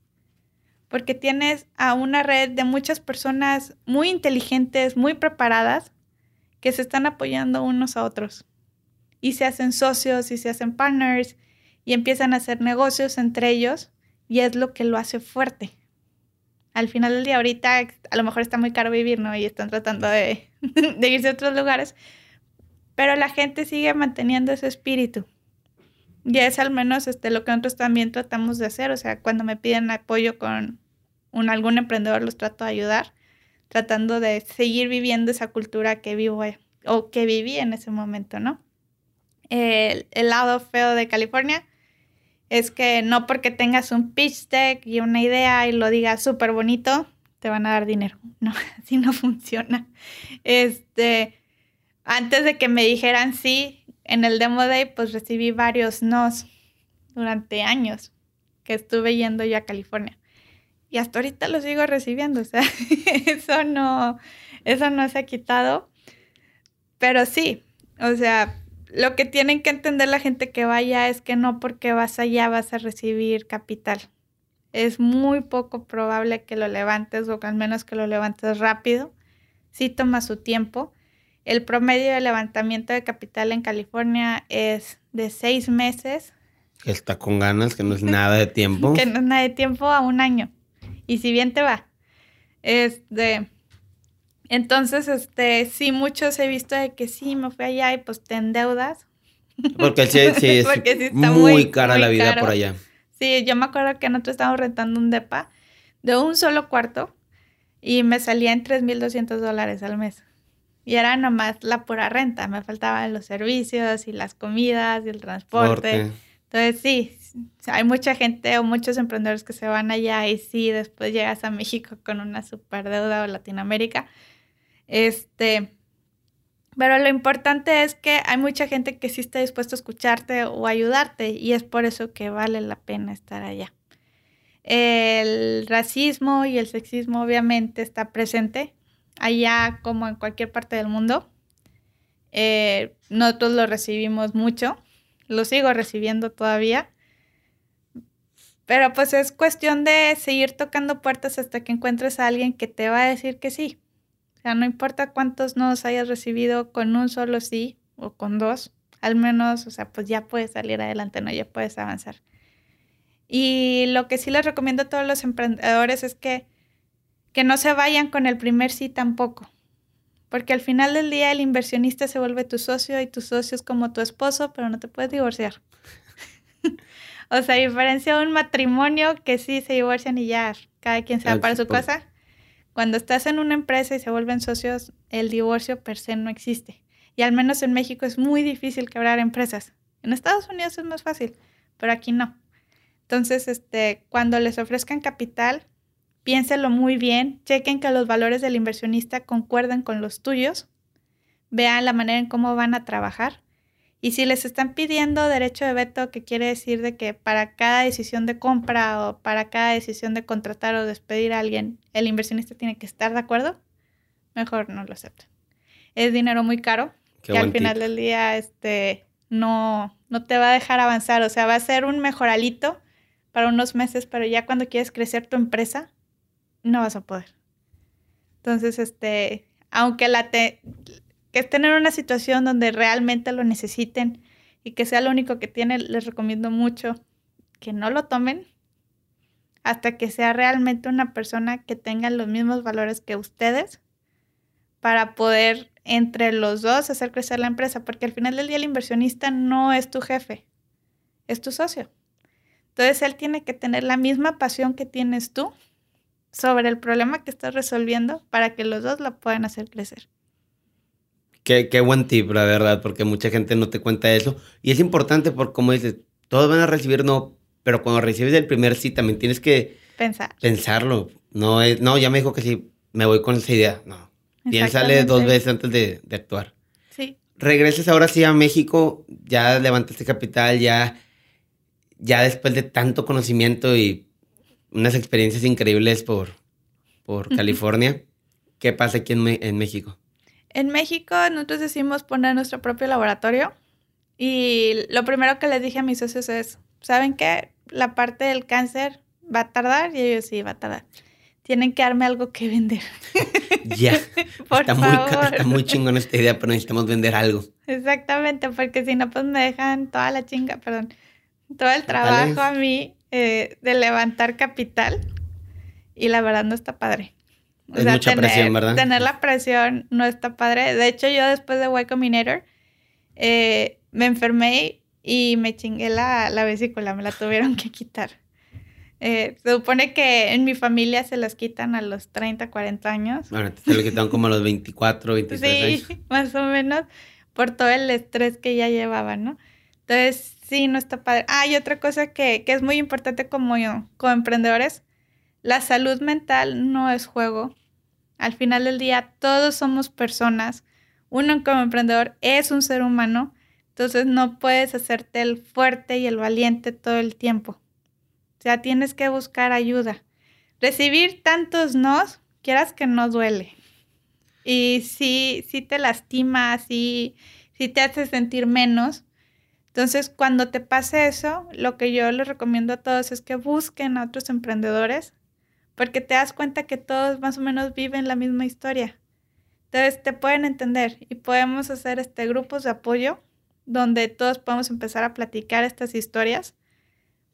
Porque tienes a una red de muchas personas muy inteligentes, muy preparadas, que se están apoyando unos a otros. Y se hacen socios y se hacen partners y empiezan a hacer negocios entre ellos y es lo que lo hace fuerte. Al final del día, ahorita a lo mejor está muy caro vivir, ¿no? Y están tratando de, [laughs] de irse a otros lugares, pero la gente sigue manteniendo ese espíritu. Y es al menos este, lo que nosotros también tratamos de hacer. O sea, cuando me piden apoyo con un, algún emprendedor, los trato de ayudar, tratando de seguir viviendo esa cultura que vivo o que viví en ese momento, ¿no? El, el lado feo de California es que no porque tengas un pitch deck y una idea y lo digas súper bonito, te van a dar dinero. No, [laughs] así no funciona. Este, antes de que me dijeran sí, en el Demo Day, pues recibí varios nos durante años que estuve yendo yo a California. Y hasta ahorita lo sigo recibiendo, o sea, [laughs] eso no, eso no se ha quitado. Pero sí, o sea, lo que tienen que entender la gente que vaya es que no porque vas allá vas a recibir capital. Es muy poco probable que lo levantes o al menos que lo levantes rápido. Sí toma su tiempo El promedio de levantamiento de capital en California es de seis meses. Está con ganas, que no es nada de tiempo. [laughs] que no es nada de tiempo a un año. Y si bien te va. Este. Entonces, este, sí, muchos he visto de que sí, me fui allá y pues te endeudas. Porque sí, sí [laughs] es muy, cara la vida por allá. Sí, yo me acuerdo que nosotros estábamos rentando un depa de un solo cuarto y me salía en 3.200 dólares al mes. Y era nomás la pura renta, me faltaban los servicios y las comidas y el transporte. Entonces sí, hay mucha gente o muchos emprendedores que se van allá y sí, después llegas a México con una super deuda o Latinoamérica. Este, pero lo importante es que hay mucha gente que sí está dispuesto a escucharte o ayudarte y es por eso que vale la pena estar allá. El racismo y el sexismo obviamente está presente allá como en cualquier parte del mundo. Eh, nosotros lo recibimos mucho, lo sigo recibiendo todavía. Pero pues es cuestión de seguir tocando puertas hasta que encuentres a alguien que te va a decir que sí. O sea, no importa cuántos nos hayas recibido con un solo sí o con dos, al menos, o sea, pues ya puedes salir adelante, ¿no? Ya puedes avanzar. Y lo que sí les recomiendo a todos los emprendedores es que, que no se vayan con el primer sí tampoco. Porque al final del día el inversionista se vuelve tu socio y tu socio es como tu esposo, pero no te puedes divorciar. [laughs] o sea, a diferencia de un matrimonio que sí se divorcian y ya cada quien se va para su casa. Cuando estás en una empresa y se vuelven socios, el divorcio per se no existe. Y al menos en México es muy difícil quebrar empresas. En Estados Unidos es más fácil, pero aquí no. Entonces, este, cuando les ofrezcan capital, piénselo muy bien, chequen que los valores del inversionista concuerden con los tuyos, vean la manera en cómo van a trabajar. Y si les están pidiendo derecho de veto, que quiere decir de que para cada decisión de compra o para cada decisión de contratar o despedir a alguien, el inversionista tiene que estar de acuerdo, mejor no lo acepten. Es dinero muy caro, que al final del día este, no, no te va a dejar avanzar, o sea, va a ser un mejoralito para unos meses, pero ya cuando quieres crecer tu empresa, no vas a poder. Entonces, este, aunque la te, que estén en una situación donde realmente lo necesiten y que sea lo único que tienen, les recomiendo mucho que no lo tomen hasta que sea realmente una persona que tenga los mismos valores que ustedes para poder entre los dos hacer crecer la empresa, porque al final del día el inversionista no es tu jefe, es tu socio. Entonces él tiene que tener la misma pasión que tienes tú sobre el problema que estás resolviendo para que los dos lo puedan hacer crecer. Qué, qué buen tip, la verdad, porque mucha gente no te cuenta eso. Y es importante porque, como dices, todos van a recibir no, pero cuando recibes el primer sí, también tienes que Pensar. pensarlo. No, es, no, ya me dijo que sí, me voy con esa idea. No. Piénsale dos veces antes de, de actuar. Sí. Regreses ahora sí a México, ya levantaste capital, ya ya después de tanto conocimiento y unas experiencias increíbles por, por California, ¿qué pasa aquí en, México? En México nosotros decidimos poner nuestro propio laboratorio y lo primero que les dije a mis socios es, ¿saben qué? La parte del cáncer va a tardar y ellos sí, va a tardar. Tienen que darme algo que vender. [laughs] Ya. [laughs] está, Muy, está muy chingón esta idea, pero necesitamos vender algo. Exactamente, porque si no, pues me dejan toda la chinga, perdón todo el trabajo a mí eh, de levantar capital y la verdad no está padre. es mucha tener, presión, ¿verdad? Tener la presión no está padre. De hecho, yo después de Y Combinator eh, me enfermé y me chingué la, la, vesícula, me la tuvieron que quitar. Eh, se supone que en mi familia se las quitan a los 30, 40 años. Bueno, se lo quitan como a los 24, 23 sí, [laughs] más o menos, por todo el estrés que ya llevaba, ¿no? Entonces, Sí, no está padre. Ah, y otra cosa que, es muy importante como yo, como emprendedores, la salud mental no es juego. Al final del día, todos somos personas. Uno como emprendedor es un ser humano, entonces no puedes hacerte el fuerte y el valiente todo el tiempo. O sea, tienes que buscar ayuda. Recibir tantos nos, quieras que no duele. Y si, si te lastima, si, si te hace sentir menos, entonces, cuando te pase eso, lo que yo les recomiendo a todos es que busquen a otros emprendedores, porque te das cuenta que todos más o menos viven la misma historia. Entonces te pueden entender y podemos hacer este grupos de apoyo donde todos podemos empezar a platicar estas historias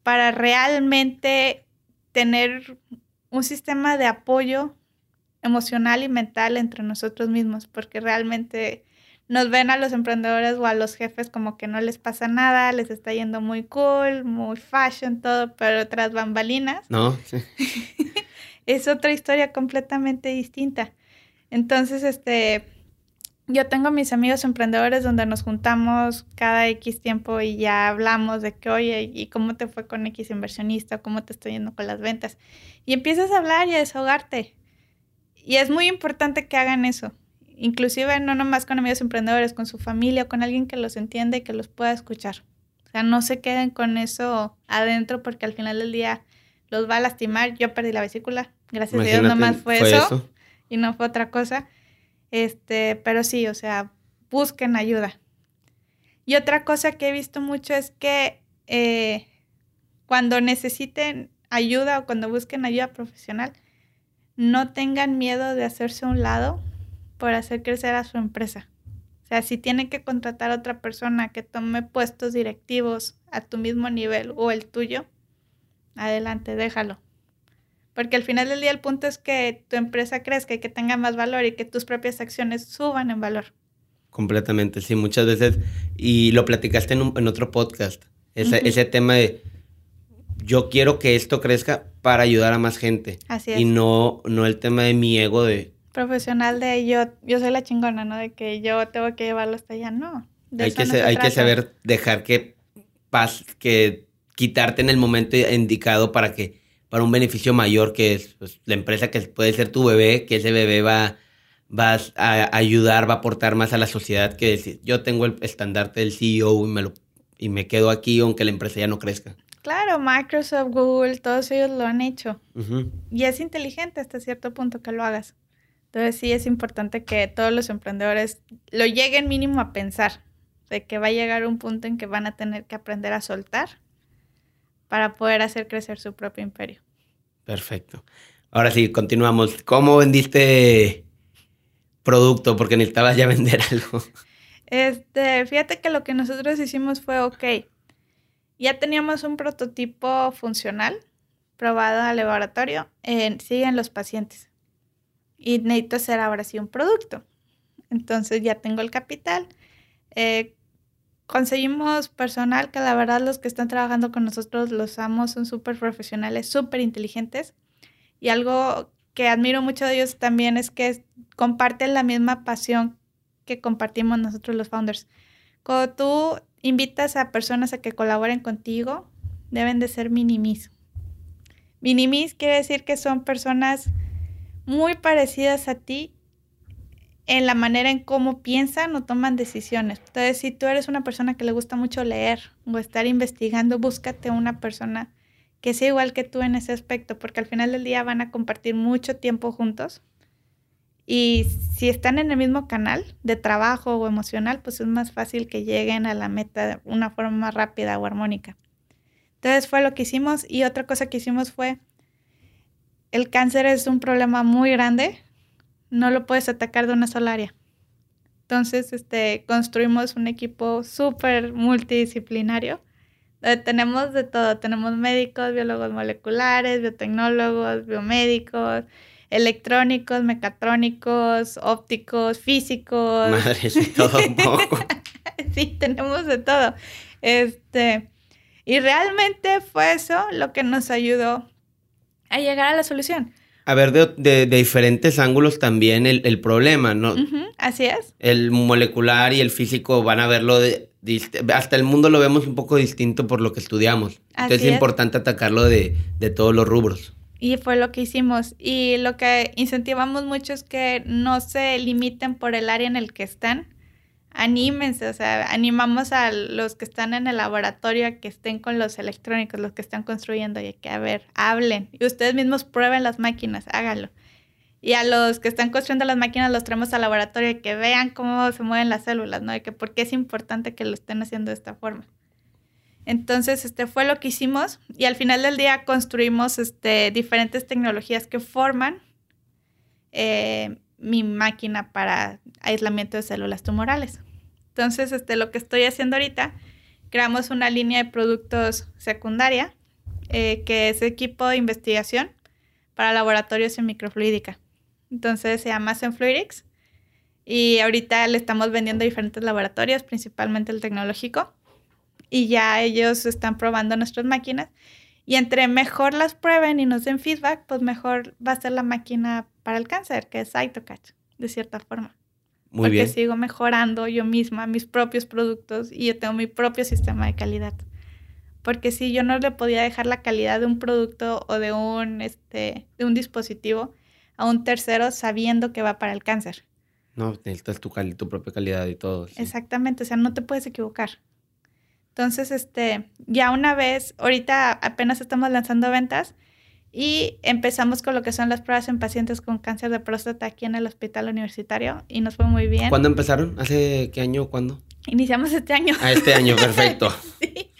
para realmente tener un sistema de apoyo emocional y mental entre nosotros mismos, porque realmente nos ven a los emprendedores o a los jefes como que no les pasa nada, les está yendo muy cool, muy fashion, todo, pero tras bambalinas. No, [laughs] sí. es otra historia completamente distinta. Entonces, este, yo tengo mis amigos emprendedores donde nos juntamos cada X tiempo y ya hablamos de que, oye, ¿y cómo te fue con X inversionista? ¿Cómo te estoy yendo con las ventas? Y empiezas a hablar y a desahogarte. Y es muy importante que hagan eso inclusive no nomás con amigos emprendedores, con su familia, con alguien que los entiende y que los pueda escuchar. O sea, no se queden con eso adentro porque al final del día los va a lastimar. Yo perdí la vesícula, gracias a Dios nomás fue, fue eso, y no fue otra cosa. Este, pero sí, o sea, busquen ayuda. Y otra cosa que he visto mucho es que eh, cuando necesiten ayuda o cuando busquen ayuda profesional, no tengan miedo de hacerse a un lado por hacer crecer a su empresa. O sea, si tiene que contratar a otra persona que tome puestos directivos a tu mismo nivel o el tuyo, adelante, déjalo. Porque al final del día el punto es que tu empresa crezca y que tenga más valor y que tus propias acciones suban en valor. Completamente, sí, muchas veces. Y lo platicaste en, otro podcast, ese tema de yo quiero que esto crezca para ayudar a más gente. Así es. Y no, no el tema de mi ego de profesional de yo, yo soy la chingona, ¿no? De que yo tengo que llevarlo hasta allá, no. hay que, hay que saber dejar que pas, que quitarte en el momento indicado para que, para un beneficio mayor que es pues, la empresa que puede ser tu bebé, que ese bebé va, va a ayudar, va a aportar más a la sociedad que decir, yo tengo el estandarte del CEO y me, lo, y me quedo aquí aunque la empresa ya no crezca. Claro, Microsoft, Google, todos ellos lo han hecho. Y es inteligente hasta cierto punto que lo hagas. Entonces sí es importante que todos los emprendedores lo lleguen mínimo a pensar, de que va a llegar un punto en que van a tener que aprender a soltar para poder hacer crecer su propio imperio. Perfecto. Ahora sí, continuamos. ¿Cómo vendiste producto? Porque necesitabas ya [laughs] vender algo. Este, fíjate que lo que nosotros hicimos fue, ok, ya teníamos un prototipo funcional probado al laboratorio, siguen los pacientes y necesito hacer ahora sí un producto. Entonces ya tengo el capital. Eh, conseguimos personal que la verdad los que están trabajando con nosotros los amos, son súper profesionales, súper inteligentes. Y algo que admiro mucho de ellos también es que comparten la misma pasión que compartimos nosotros los founders. Cuando tú invitas a personas a que colaboren contigo, deben de ser minimis. Minimis quiere decir que son personas muy parecidas a ti en la manera en cómo piensan o toman decisiones. Entonces, si tú eres una persona que le gusta mucho leer o estar investigando, búscate una persona que sea igual que tú en ese aspecto, porque al final del día van a compartir mucho tiempo juntos. Y si están en el mismo canal de trabajo o emocional, pues es más fácil que lleguen a la meta de una forma más rápida o armónica. Entonces fue lo que hicimos y otra cosa que hicimos fue el cáncer es un problema muy grande, no lo puedes atacar de una sola área. Entonces, este, construimos un equipo súper multidisciplinario. tenemos de todo, tenemos médicos, biólogos moleculares, biotecnólogos, biomédicos, electrónicos, mecatrónicos, ópticos, físicos. Madre, sí, todo un poco. [laughs] sí, tenemos de todo. Este, y realmente fue eso lo que nos ayudó a llegar a la solución. A ver, de, diferentes ángulos también el, problema, ¿no? así es. El molecular y el físico van a verlo de, hasta el mundo lo vemos un poco distinto por lo que estudiamos. Entonces es, importante atacarlo de, de todos los rubros. Y fue lo que hicimos. Y lo que incentivamos mucho es que no se limiten por el área en el que están, anímense, o sea, animamos a los que están en el laboratorio a que estén con los electrónicos, los que están construyendo y que, a ver, hablen. Y ustedes mismos prueben las máquinas, háganlo. Y a los que están construyendo las máquinas los traemos al laboratorio y que vean cómo se mueven las células, ¿no? Y que por qué es importante que lo estén haciendo de esta forma. Entonces, este fue lo que hicimos y al final del día construimos este, diferentes tecnologías que forman eh, mi máquina para aislamiento de células tumorales. Entonces, este, lo que estoy haciendo ahorita, creamos una línea de productos secundaria, eh, que es equipo de investigación para laboratorios en microfluídica. Entonces se llama Zenfluidics y ahorita le estamos vendiendo a diferentes laboratorios, principalmente el tecnológico, y ya ellos están probando nuestras máquinas. Y entre mejor las prueben y nos den feedback, pues mejor va a ser la máquina para el cáncer, que es CytoCatch, de cierta forma. Muy Porque sigo mejorando yo misma mis propios productos y yo tengo mi propio sistema de calidad. Porque si yo no le podía dejar la calidad de un producto o de un, este, de un dispositivo a un tercero sabiendo que va para el cáncer. No, necesitas tu, tu propia calidad y todo. Exactamente, o sea, no te puedes equivocar. Entonces, este, ya una vez, ahorita apenas estamos lanzando ventas y empezamos con lo que son las pruebas en pacientes con cáncer de próstata aquí en el hospital universitario y nos fue muy bien. ¿Cuándo empezaron? ¿Hace qué año o cuándo? Iniciamos este año. Ah, este año, [laughs] perfecto. sí.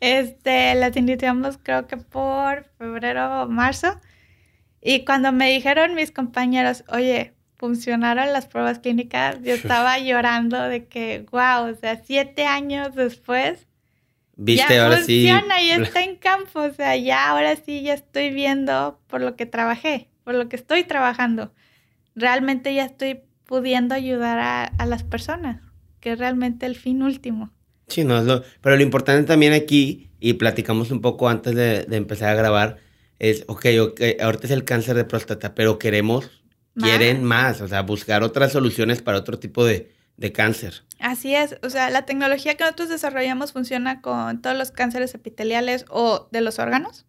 Este, las iniciamos creo que por febrero o marzo. Y cuando me dijeron mis compañeros, oye, funcionaron las pruebas clínicas, yo estaba llorando de que, wow, o sea, siete años después Viste, ya ahora funciona, sí. ya está [laughs] en campo, o sea, ya ahora sí ya estoy viendo por lo que trabajé, por lo que estoy trabajando. Realmente ya estoy pudiendo ayudar a, las personas, que es realmente el fin último. Sí, no, es lo, pero lo importante también aquí, y platicamos un poco antes de, empezar a grabar, es, ok, ok, ahorita es el cáncer de próstata, pero queremos, quieren más, o sea, buscar otras soluciones para otro tipo de, de cáncer. Así es, o sea, la tecnología que nosotros desarrollamos funciona con todos los cánceres epiteliales o de los órganos.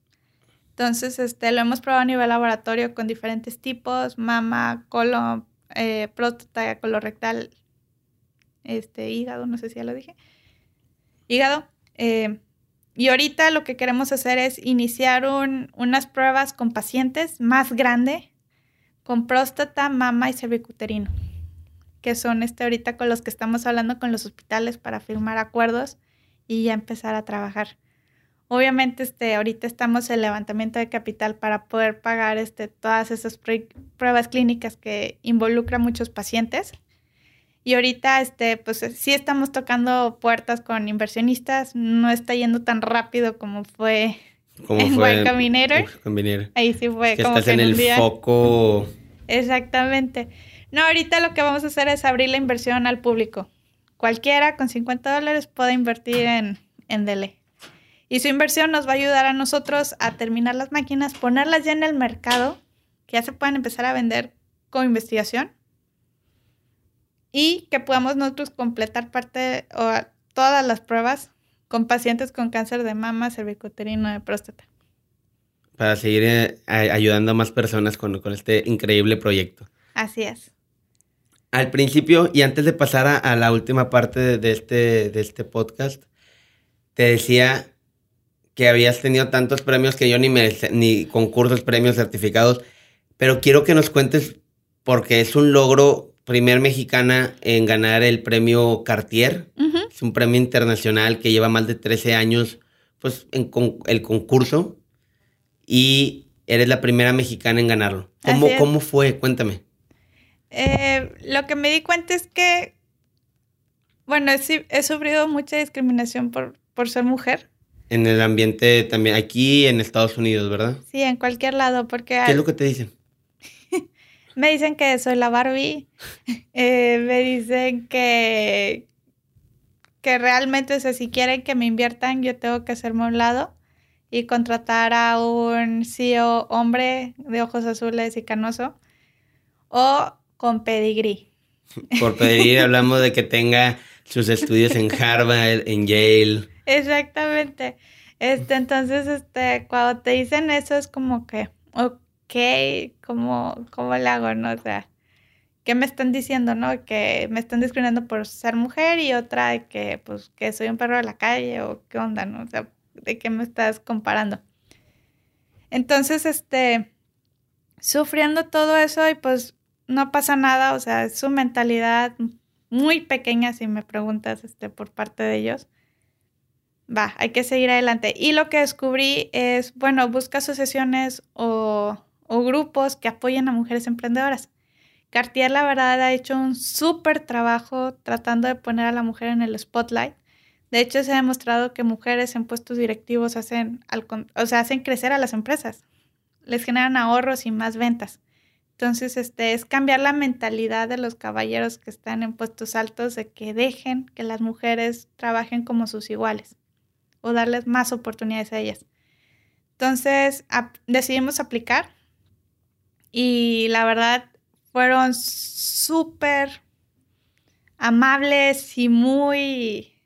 Entonces, este, lo hemos probado a nivel laboratorio con diferentes tipos, mama, colon, eh, próstata, colorectal, este, hígado, no sé si ya lo dije, hígado. Eh, y ahorita lo que queremos hacer es iniciar unas pruebas con pacientes más grande, con próstata, mama y cervicuterino que son este ahorita con los que estamos hablando con los hospitales para firmar acuerdos y ya empezar a trabajar. Obviamente, este, ahorita estamos en levantamiento de capital para poder pagar este, todas esas pruebas clínicas que involucran muchos pacientes. Y ahorita, este, pues sí estamos tocando puertas con inversionistas. No está yendo tan rápido como fue en fue. Ahí sí fue como estás en, el foco. Exactamente. No, ahorita lo que vamos a hacer es abrir la inversión al público. Cualquiera con 50 dólares puede invertir en, en Dele. Y su inversión nos va a ayudar a nosotros a terminar las máquinas, ponerlas ya en el mercado, que ya se puedan empezar a vender con investigación. Y que podamos nosotros completar parte o todas las pruebas con pacientes con cáncer de mama, cervicoterino, de próstata. Para seguir eh, ayudando a más personas con, con este increíble proyecto. Así es al principio y antes de pasar a, la última parte de, este, de este podcast, te decía que habías tenido tantos premios que yo ni me ni concursos, premios, certificados, pero quiero que nos cuentes porque es un logro primer mexicana en ganar el premio Cartier. Es un premio internacional que lleva más de 13 años pues en el concurso y eres la primera mexicana en ganarlo. ¿Cómo, ¿cómo fue? Cuéntame. Eh, lo que me di cuenta es que, bueno, he, he sufrido mucha discriminación por, por ser mujer. En el ambiente también, aquí en Estados Unidos, ¿verdad? Sí, en cualquier lado, porque... ¿Qué es lo que te dicen? [laughs] me dicen que soy la Barbie, [laughs] eh, me dicen que, que realmente, o sea, si quieren que me inviertan, yo tengo que hacerme a un lado y contratar a un CEO hombre de ojos azules y canoso. O con pedigrí. Por pedigrí hablamos de que tenga sus estudios en Harvard, en Yale. Exactamente. Este, entonces, este, cuando te dicen eso es como que, ok, ¿cómo, cómo le hago, no? O sea, ¿qué me están diciendo, no? Que me están discriminando por ser mujer y otra de que, pues, que soy un perro de la calle o qué onda, ¿no? O sea, ¿de qué me estás comparando? Entonces, este, sufriendo todo eso y pues no pasa nada, o sea, es su mentalidad muy pequeña, si me preguntas, este, por parte de ellos. Va, hay que seguir adelante. Y lo que descubrí es, bueno, busca asociaciones o, o grupos que apoyen a mujeres emprendedoras, Cartier, la verdad, ha hecho un súper trabajo tratando de poner a la mujer en el spotlight. De hecho, se ha demostrado que mujeres en puestos directivos hacen, o sea, hacen crecer a las empresas. Les generan ahorros y más ventas. Entonces, este es cambiar la mentalidad de los caballeros que están en puestos altos de que dejen que las mujeres trabajen como sus iguales o darles más oportunidades a ellas. Entonces, decidimos aplicar y la verdad fueron súper amables y muy,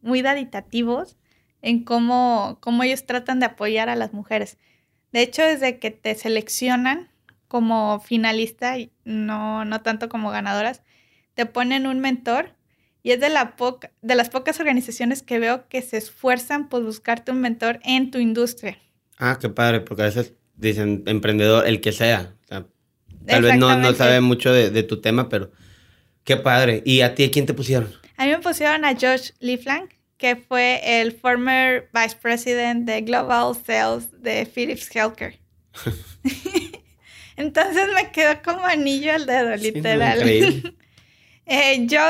muy daditativos en cómo, cómo ellos tratan de apoyar a las mujeres. De hecho, desde que te seleccionan, como finalista, no, no tanto como ganadoras, te ponen un mentor y es de, la de las pocas organizaciones que veo que se esfuerzan por buscarte un mentor en tu industria. Ah, qué padre, porque a veces dicen emprendedor, el que sea. tal vez no, no sabe mucho de, tu tema, pero qué padre. ¿Y a ti a quién te pusieron? A mí me pusieron a Josh Lieflang, que fue el former vice president de Global Sales de Philips Healthcare. [laughs] Entonces me quedó como anillo al dedo, literal. [laughs] eh, yo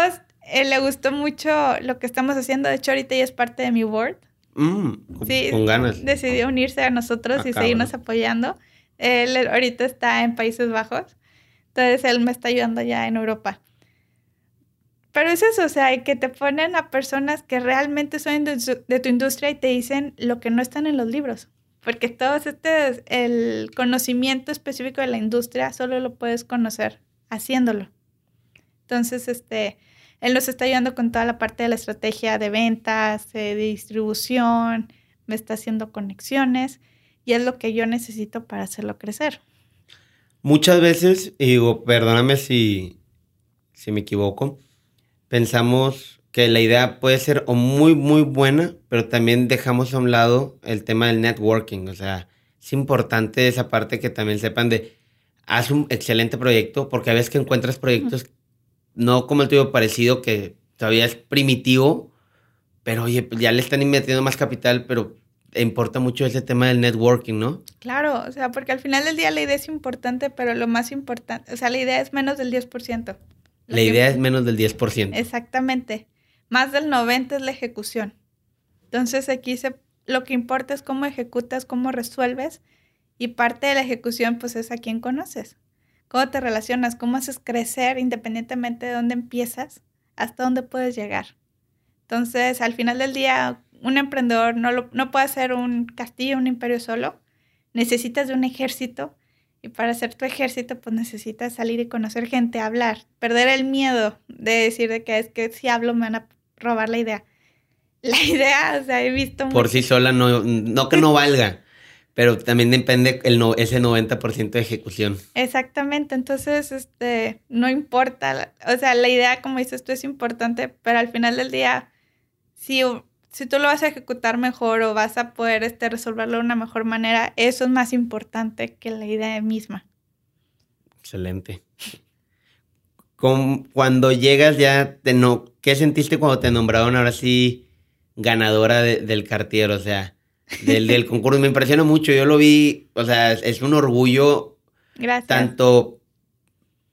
eh, le gustó mucho lo que estamos haciendo. De hecho, ahorita ya es parte de mi board. Mm, sí, con ganas. Decidió unirse a nosotros y seguirnos apoyando. Él ahorita está en Países Bajos. Entonces él me está ayudando ya en Europa. Pero es eso, o sea, que te ponen a personas que realmente son de tu industria y te dicen lo que no están en los libros porque todo este, el conocimiento específico de la industria solo lo puedes conocer haciéndolo. Entonces, este, él nos está ayudando con toda la parte de la estrategia de ventas, de distribución, me está haciendo conexiones y es lo que yo necesito para hacerlo crecer. Muchas veces, y digo, perdóname si, si me equivoco, pensamos que la idea puede ser o muy, muy buena, pero también dejamos a un lado el tema del networking. O sea, es importante esa parte que también sepan de, haz un excelente proyecto, porque a veces que encuentras proyectos no como el tuyo parecido, que todavía es primitivo, pero oye, pues ya le están invirtiendo más capital, pero importa mucho ese tema del networking, ¿no? Claro, o sea, porque al final del día la idea es importante, pero lo más importante, o sea, la idea es menos del 10%. La idea es menos del 10%. Exactamente más del 90 es la ejecución. Entonces aquí se, lo que importa es cómo ejecutas, cómo resuelves y parte de la ejecución pues es a quién conoces, cómo te relacionas, cómo haces crecer independientemente de dónde empiezas hasta dónde puedes llegar. Entonces al final del día un emprendedor no, no puede hacer un castillo, un imperio solo, necesitas de un ejército y para hacer tu ejército, pues necesitas salir y conocer gente, hablar, perder el miedo de decir de que es que si hablo me van a robar la idea. [laughs] La idea, o sea, he visto... Por sí sola, no, no que no valga, pero también depende el no, ese 90% de ejecución. Exactamente, entonces, este, no importa, o sea, la idea, como dices tú, es importante, pero al final del día, si, si tú lo vas a ejecutar mejor o vas a poder este, resolverlo de una mejor manera, eso es más importante que la idea misma. Excelente cuando llegas ya, te no, ¿qué sentiste cuando te nombraron ahora sí ganadora del Cartier? O sea, del, del [laughs] concurso. Me impresionó mucho, yo lo vi, o sea, es un orgullo. Gracias. Tanto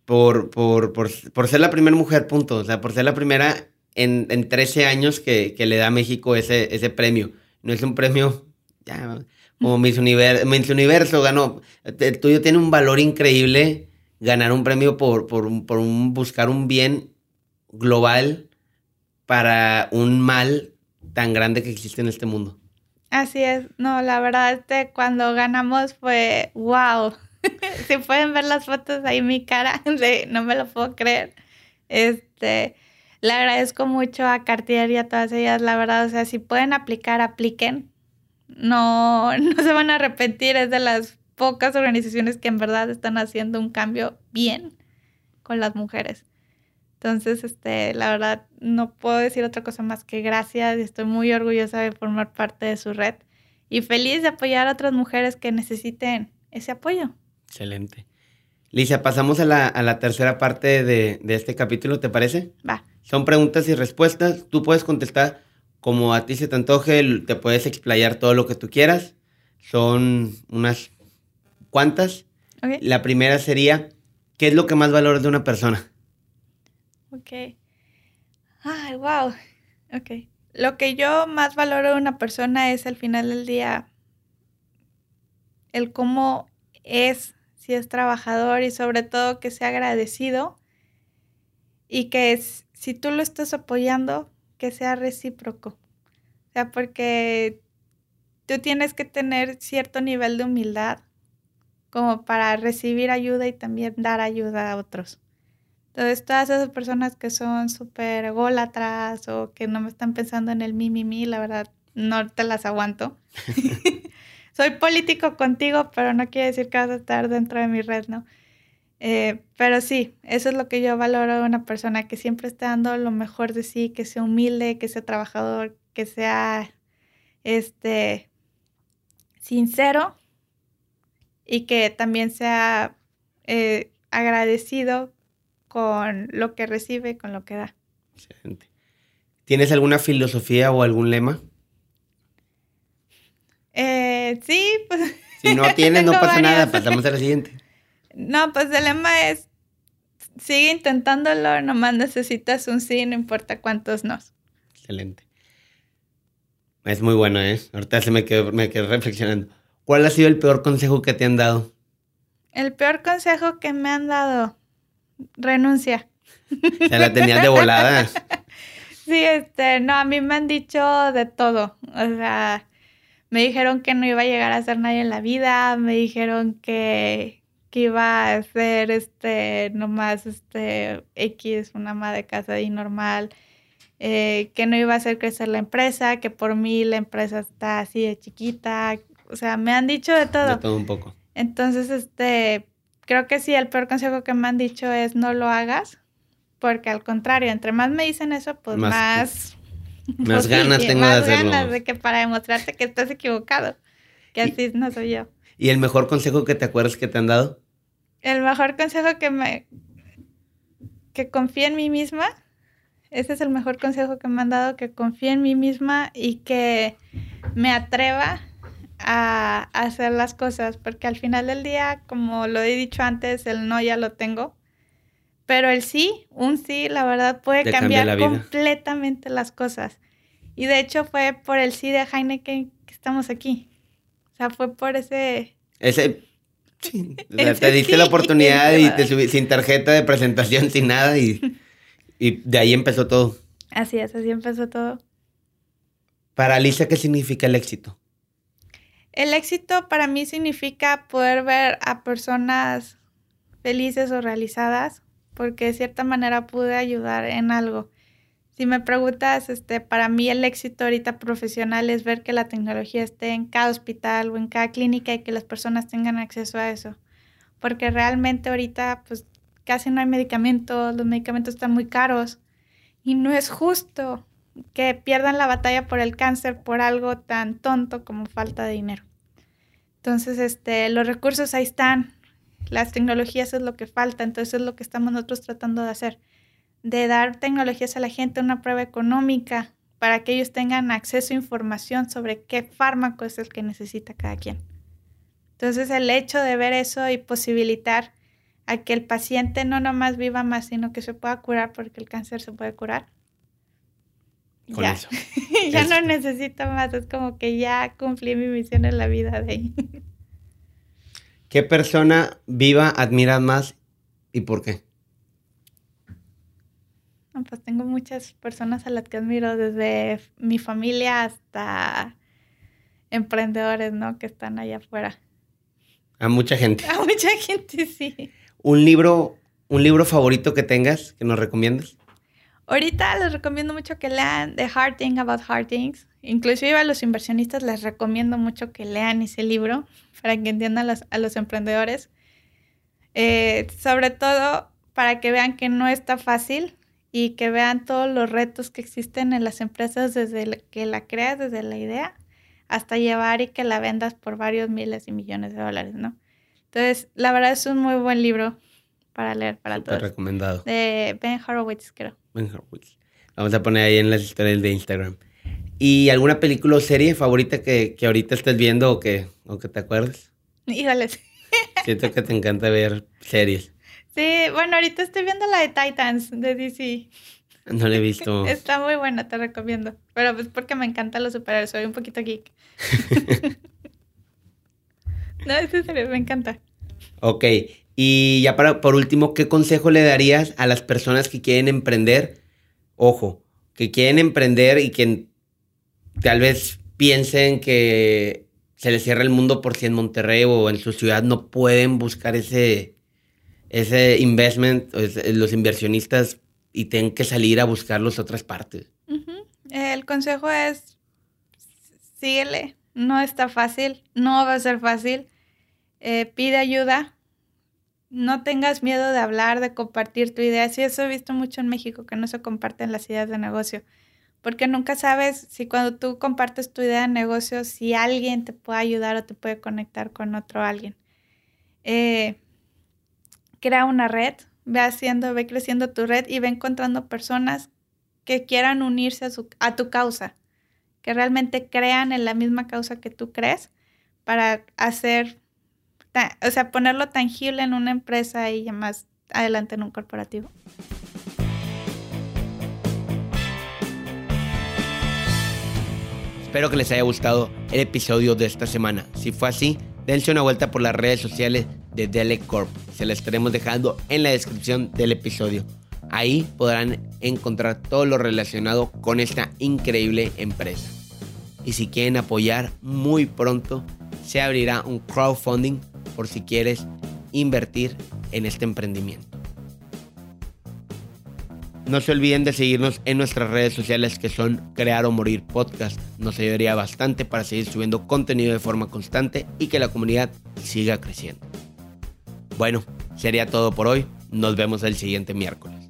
por, por, por, por ser la primera mujer, punto. O sea, por ser la primera en, en 13 años que, que, le da a México ese, ese premio. No es un premio, ya, como Miss Universo, Miss Universo ganó. El tuyo tiene un valor increíble ganar un premio por, por, por un, buscar un bien global para un mal tan grande que existe en este mundo. Así es, no, la verdad este, cuando ganamos fue wow. [laughs] si pueden ver las fotos ahí mi cara, [laughs] no me lo puedo creer. Este, le agradezco mucho a Cartier y a todas ellas, la verdad, o sea, si pueden aplicar, apliquen. No, [laughs] no se van a arrepentir, es de las pocas organizaciones que en verdad están haciendo un cambio bien con las mujeres. Entonces, este, la verdad, no puedo decir otra cosa más que gracias y estoy muy orgullosa de formar parte de su red y feliz de apoyar a otras mujeres que necesiten ese apoyo. Excelente. Lisa, pasamos a la, a la tercera parte de, de, este capítulo, ¿te parece? Va. Son preguntas y respuestas. Tú puedes contestar como a ti se te antoje, te puedes explayar todo lo que tú quieras. Son unas ¿Cuántas? La primera sería, ¿Qué es lo que más valoras de una persona? Ok. Ay, wow. Ok. Lo que yo más valoro de una persona es al final del día el cómo es, si es trabajador y sobre todo que sea agradecido y que si tú lo estás apoyando, que sea recíproco. O sea, porque tú tienes que tener cierto nivel de humildad como para recibir ayuda y también dar ayuda a otros. Entonces, todas esas personas que son súper ególatras o que no me están pensando en el mi, mi, mi, la verdad, no te las aguanto. [laughs] [laughs] soy político contigo, pero no quiere decir que vas a estar dentro de mi red, ¿no? Eh, pero sí, eso es lo que yo valoro de una persona, que siempre esté dando lo mejor de sí, que sea humilde, que sea trabajador, que sea este sincero y que también sea eh, agradecido con lo que recibe, con lo que da. Excelente. ¿Tienes alguna filosofía o algún lema? Eh, sí, pues. [laughs] Si no tienes, no pasa nada, pasamos a la siguiente. No, pues el lema es: sigue intentándolo, nomás necesitas un sí, no importa cuántos no. Excelente. Es muy bueno, ¿eh? Ahorita se me quedó, me quedé reflexionando. ¿Cuál ha sido el peor consejo que te han dado? El peor consejo que me han dado, renuncia. Se la tenías de volada. [laughs] Sí, este, no, a mí me han dicho de todo. O sea, me dijeron que no iba a llegar a ser nadie en la vida, me dijeron que, que iba a ser este nomás este X, una ama de casa y normal, eh, que no iba a hacer crecer la empresa, que por mí la empresa está así de chiquita, o sea, me han dicho de todo. De todo un poco. Entonces, este, creo que sí, el peor consejo que me han dicho es no lo hagas, porque al contrario, entre más me dicen eso, pues más más [laughs] [laughs] ganas tengo de hacerlo. ganas de que para demostrarte que estás equivocado. Que así no soy yo. ¿Y el mejor consejo que te acuerdas que te han dado? El mejor consejo que me... Que confíe en mí misma. Ese es el mejor consejo que me han dado, que confíe en mí misma y que me atreva a, a hacer las cosas, porque al final del día, como lo he dicho antes, el no ya lo tengo pero el sí, un sí, la verdad, puede cambiar completamente las cosas. Y de hecho fue por el sí de Heineken que estamos aquí. O sea, fue por ese... Ese... Sí. [laughs] te diste la oportunidad y te [laughs] subí sin tarjeta de presentación, sin nada y, y de ahí empezó todo. Así es, así empezó todo. Para Alicia, ¿qué significa el éxito? El éxito para mí significa poder ver a personas felices o realizadas porque de cierta manera pude ayudar en algo. Si me preguntas, este, para mí el éxito ahorita profesional es ver que la tecnología esté en cada hospital o en cada clínica y que las personas tengan acceso a eso. Porque realmente ahorita pues casi no hay medicamentos, los medicamentos están muy caros y no es justo que pierdan la batalla por el cáncer por algo tan tonto como falta de dinero. Entonces, este, los recursos ahí están, las tecnologías es lo que falta, entonces es lo que estamos nosotros tratando de hacer, de dar tecnologías a la gente, una prueba económica para que ellos tengan acceso a información sobre qué fármaco es el que necesita cada quien. Entonces el hecho de ver eso y posibilitar a que el paciente no nomás viva más, sino que se pueda curar porque el cáncer se puede curar. Ya, [laughs] ya no necesito más, es como que ya cumplí mi misión en la vida de ahí. [laughs] ¿Qué persona viva admiras más y por qué? Pues tengo muchas personas a las que admiro, desde mi familia hasta emprendedores, ¿no? Que están allá afuera. A mucha gente. [laughs] A mucha gente, sí. ¿Un libro, un libro favorito que tengas que nos recomiendes? Ahorita les recomiendo mucho que lean The Hard Thing About Hard Things. Inclusive a los inversionistas les recomiendo mucho que lean ese libro para que entiendan a los emprendedores. Eh, sobre todo para que vean que no está fácil y que vean todos los retos que existen en las empresas desde que la creas, desde la idea, hasta llevar y que la vendas por varios miles y millones de dólares, ¿no? Entonces, la verdad es un muy buen libro para leer para Super todos. recomendado. De Ben Horowitz, creo. Horowitz. Vamos a poner ahí en las historias de Instagram. ¿Y alguna película o serie favorita que, que ahorita estés viendo o que, o que te acuerdes? Híjoles. [laughs] Siento que te encanta ver series. Sí, bueno, ahorita estoy viendo la de Titans de DC. No la he visto. [laughs] Está muy buena, te recomiendo. Pero pues porque me encantan los superhéroes, soy un poquito geek. [laughs] no, es serio, me encanta. Ok, y ya para, por último, ¿qué consejo le darías a las personas que quieren emprender? Ojo, que quieren emprender y que tal vez piensen que se les cierra el mundo por si en Monterrey o en su ciudad no pueden buscar ese, ese investment, los inversionistas y tienen que salir a buscarlos a otras partes. El consejo es, síguele, no está fácil, no va a ser fácil, eh, pide ayuda, no tengas miedo de hablar, de compartir tu idea. Sí, eso he visto mucho en México, que no se comparten las ideas de negocio porque nunca sabes si cuando tú compartes tu idea de negocio, si alguien te puede ayudar o te puede conectar con otro alguien. Eh, crea una red, ve haciendo, ve creciendo tu red y ve encontrando personas que quieran unirse a, a tu causa, que realmente crean en la misma causa que tú crees para hacer, o sea, ponerlo tangible en una empresa y más adelante en un corporativo. Espero que les haya gustado el episodio de esta semana. Si fue así, dense una vuelta por las redes sociales de Dele Corp. Se las estaremos dejando en la descripción del episodio. Ahí podrán encontrar todo lo relacionado con esta increíble empresa. Y si quieren apoyar, muy pronto se abrirá un crowdfunding por si quieres invertir en este emprendimiento. No se olviden de seguirnos en nuestras redes sociales que son Crear o Morir Podcast. Nos ayudaría bastante para seguir subiendo contenido de forma constante y que la comunidad siga creciendo. Bueno, sería todo por hoy. Nos vemos el siguiente miércoles.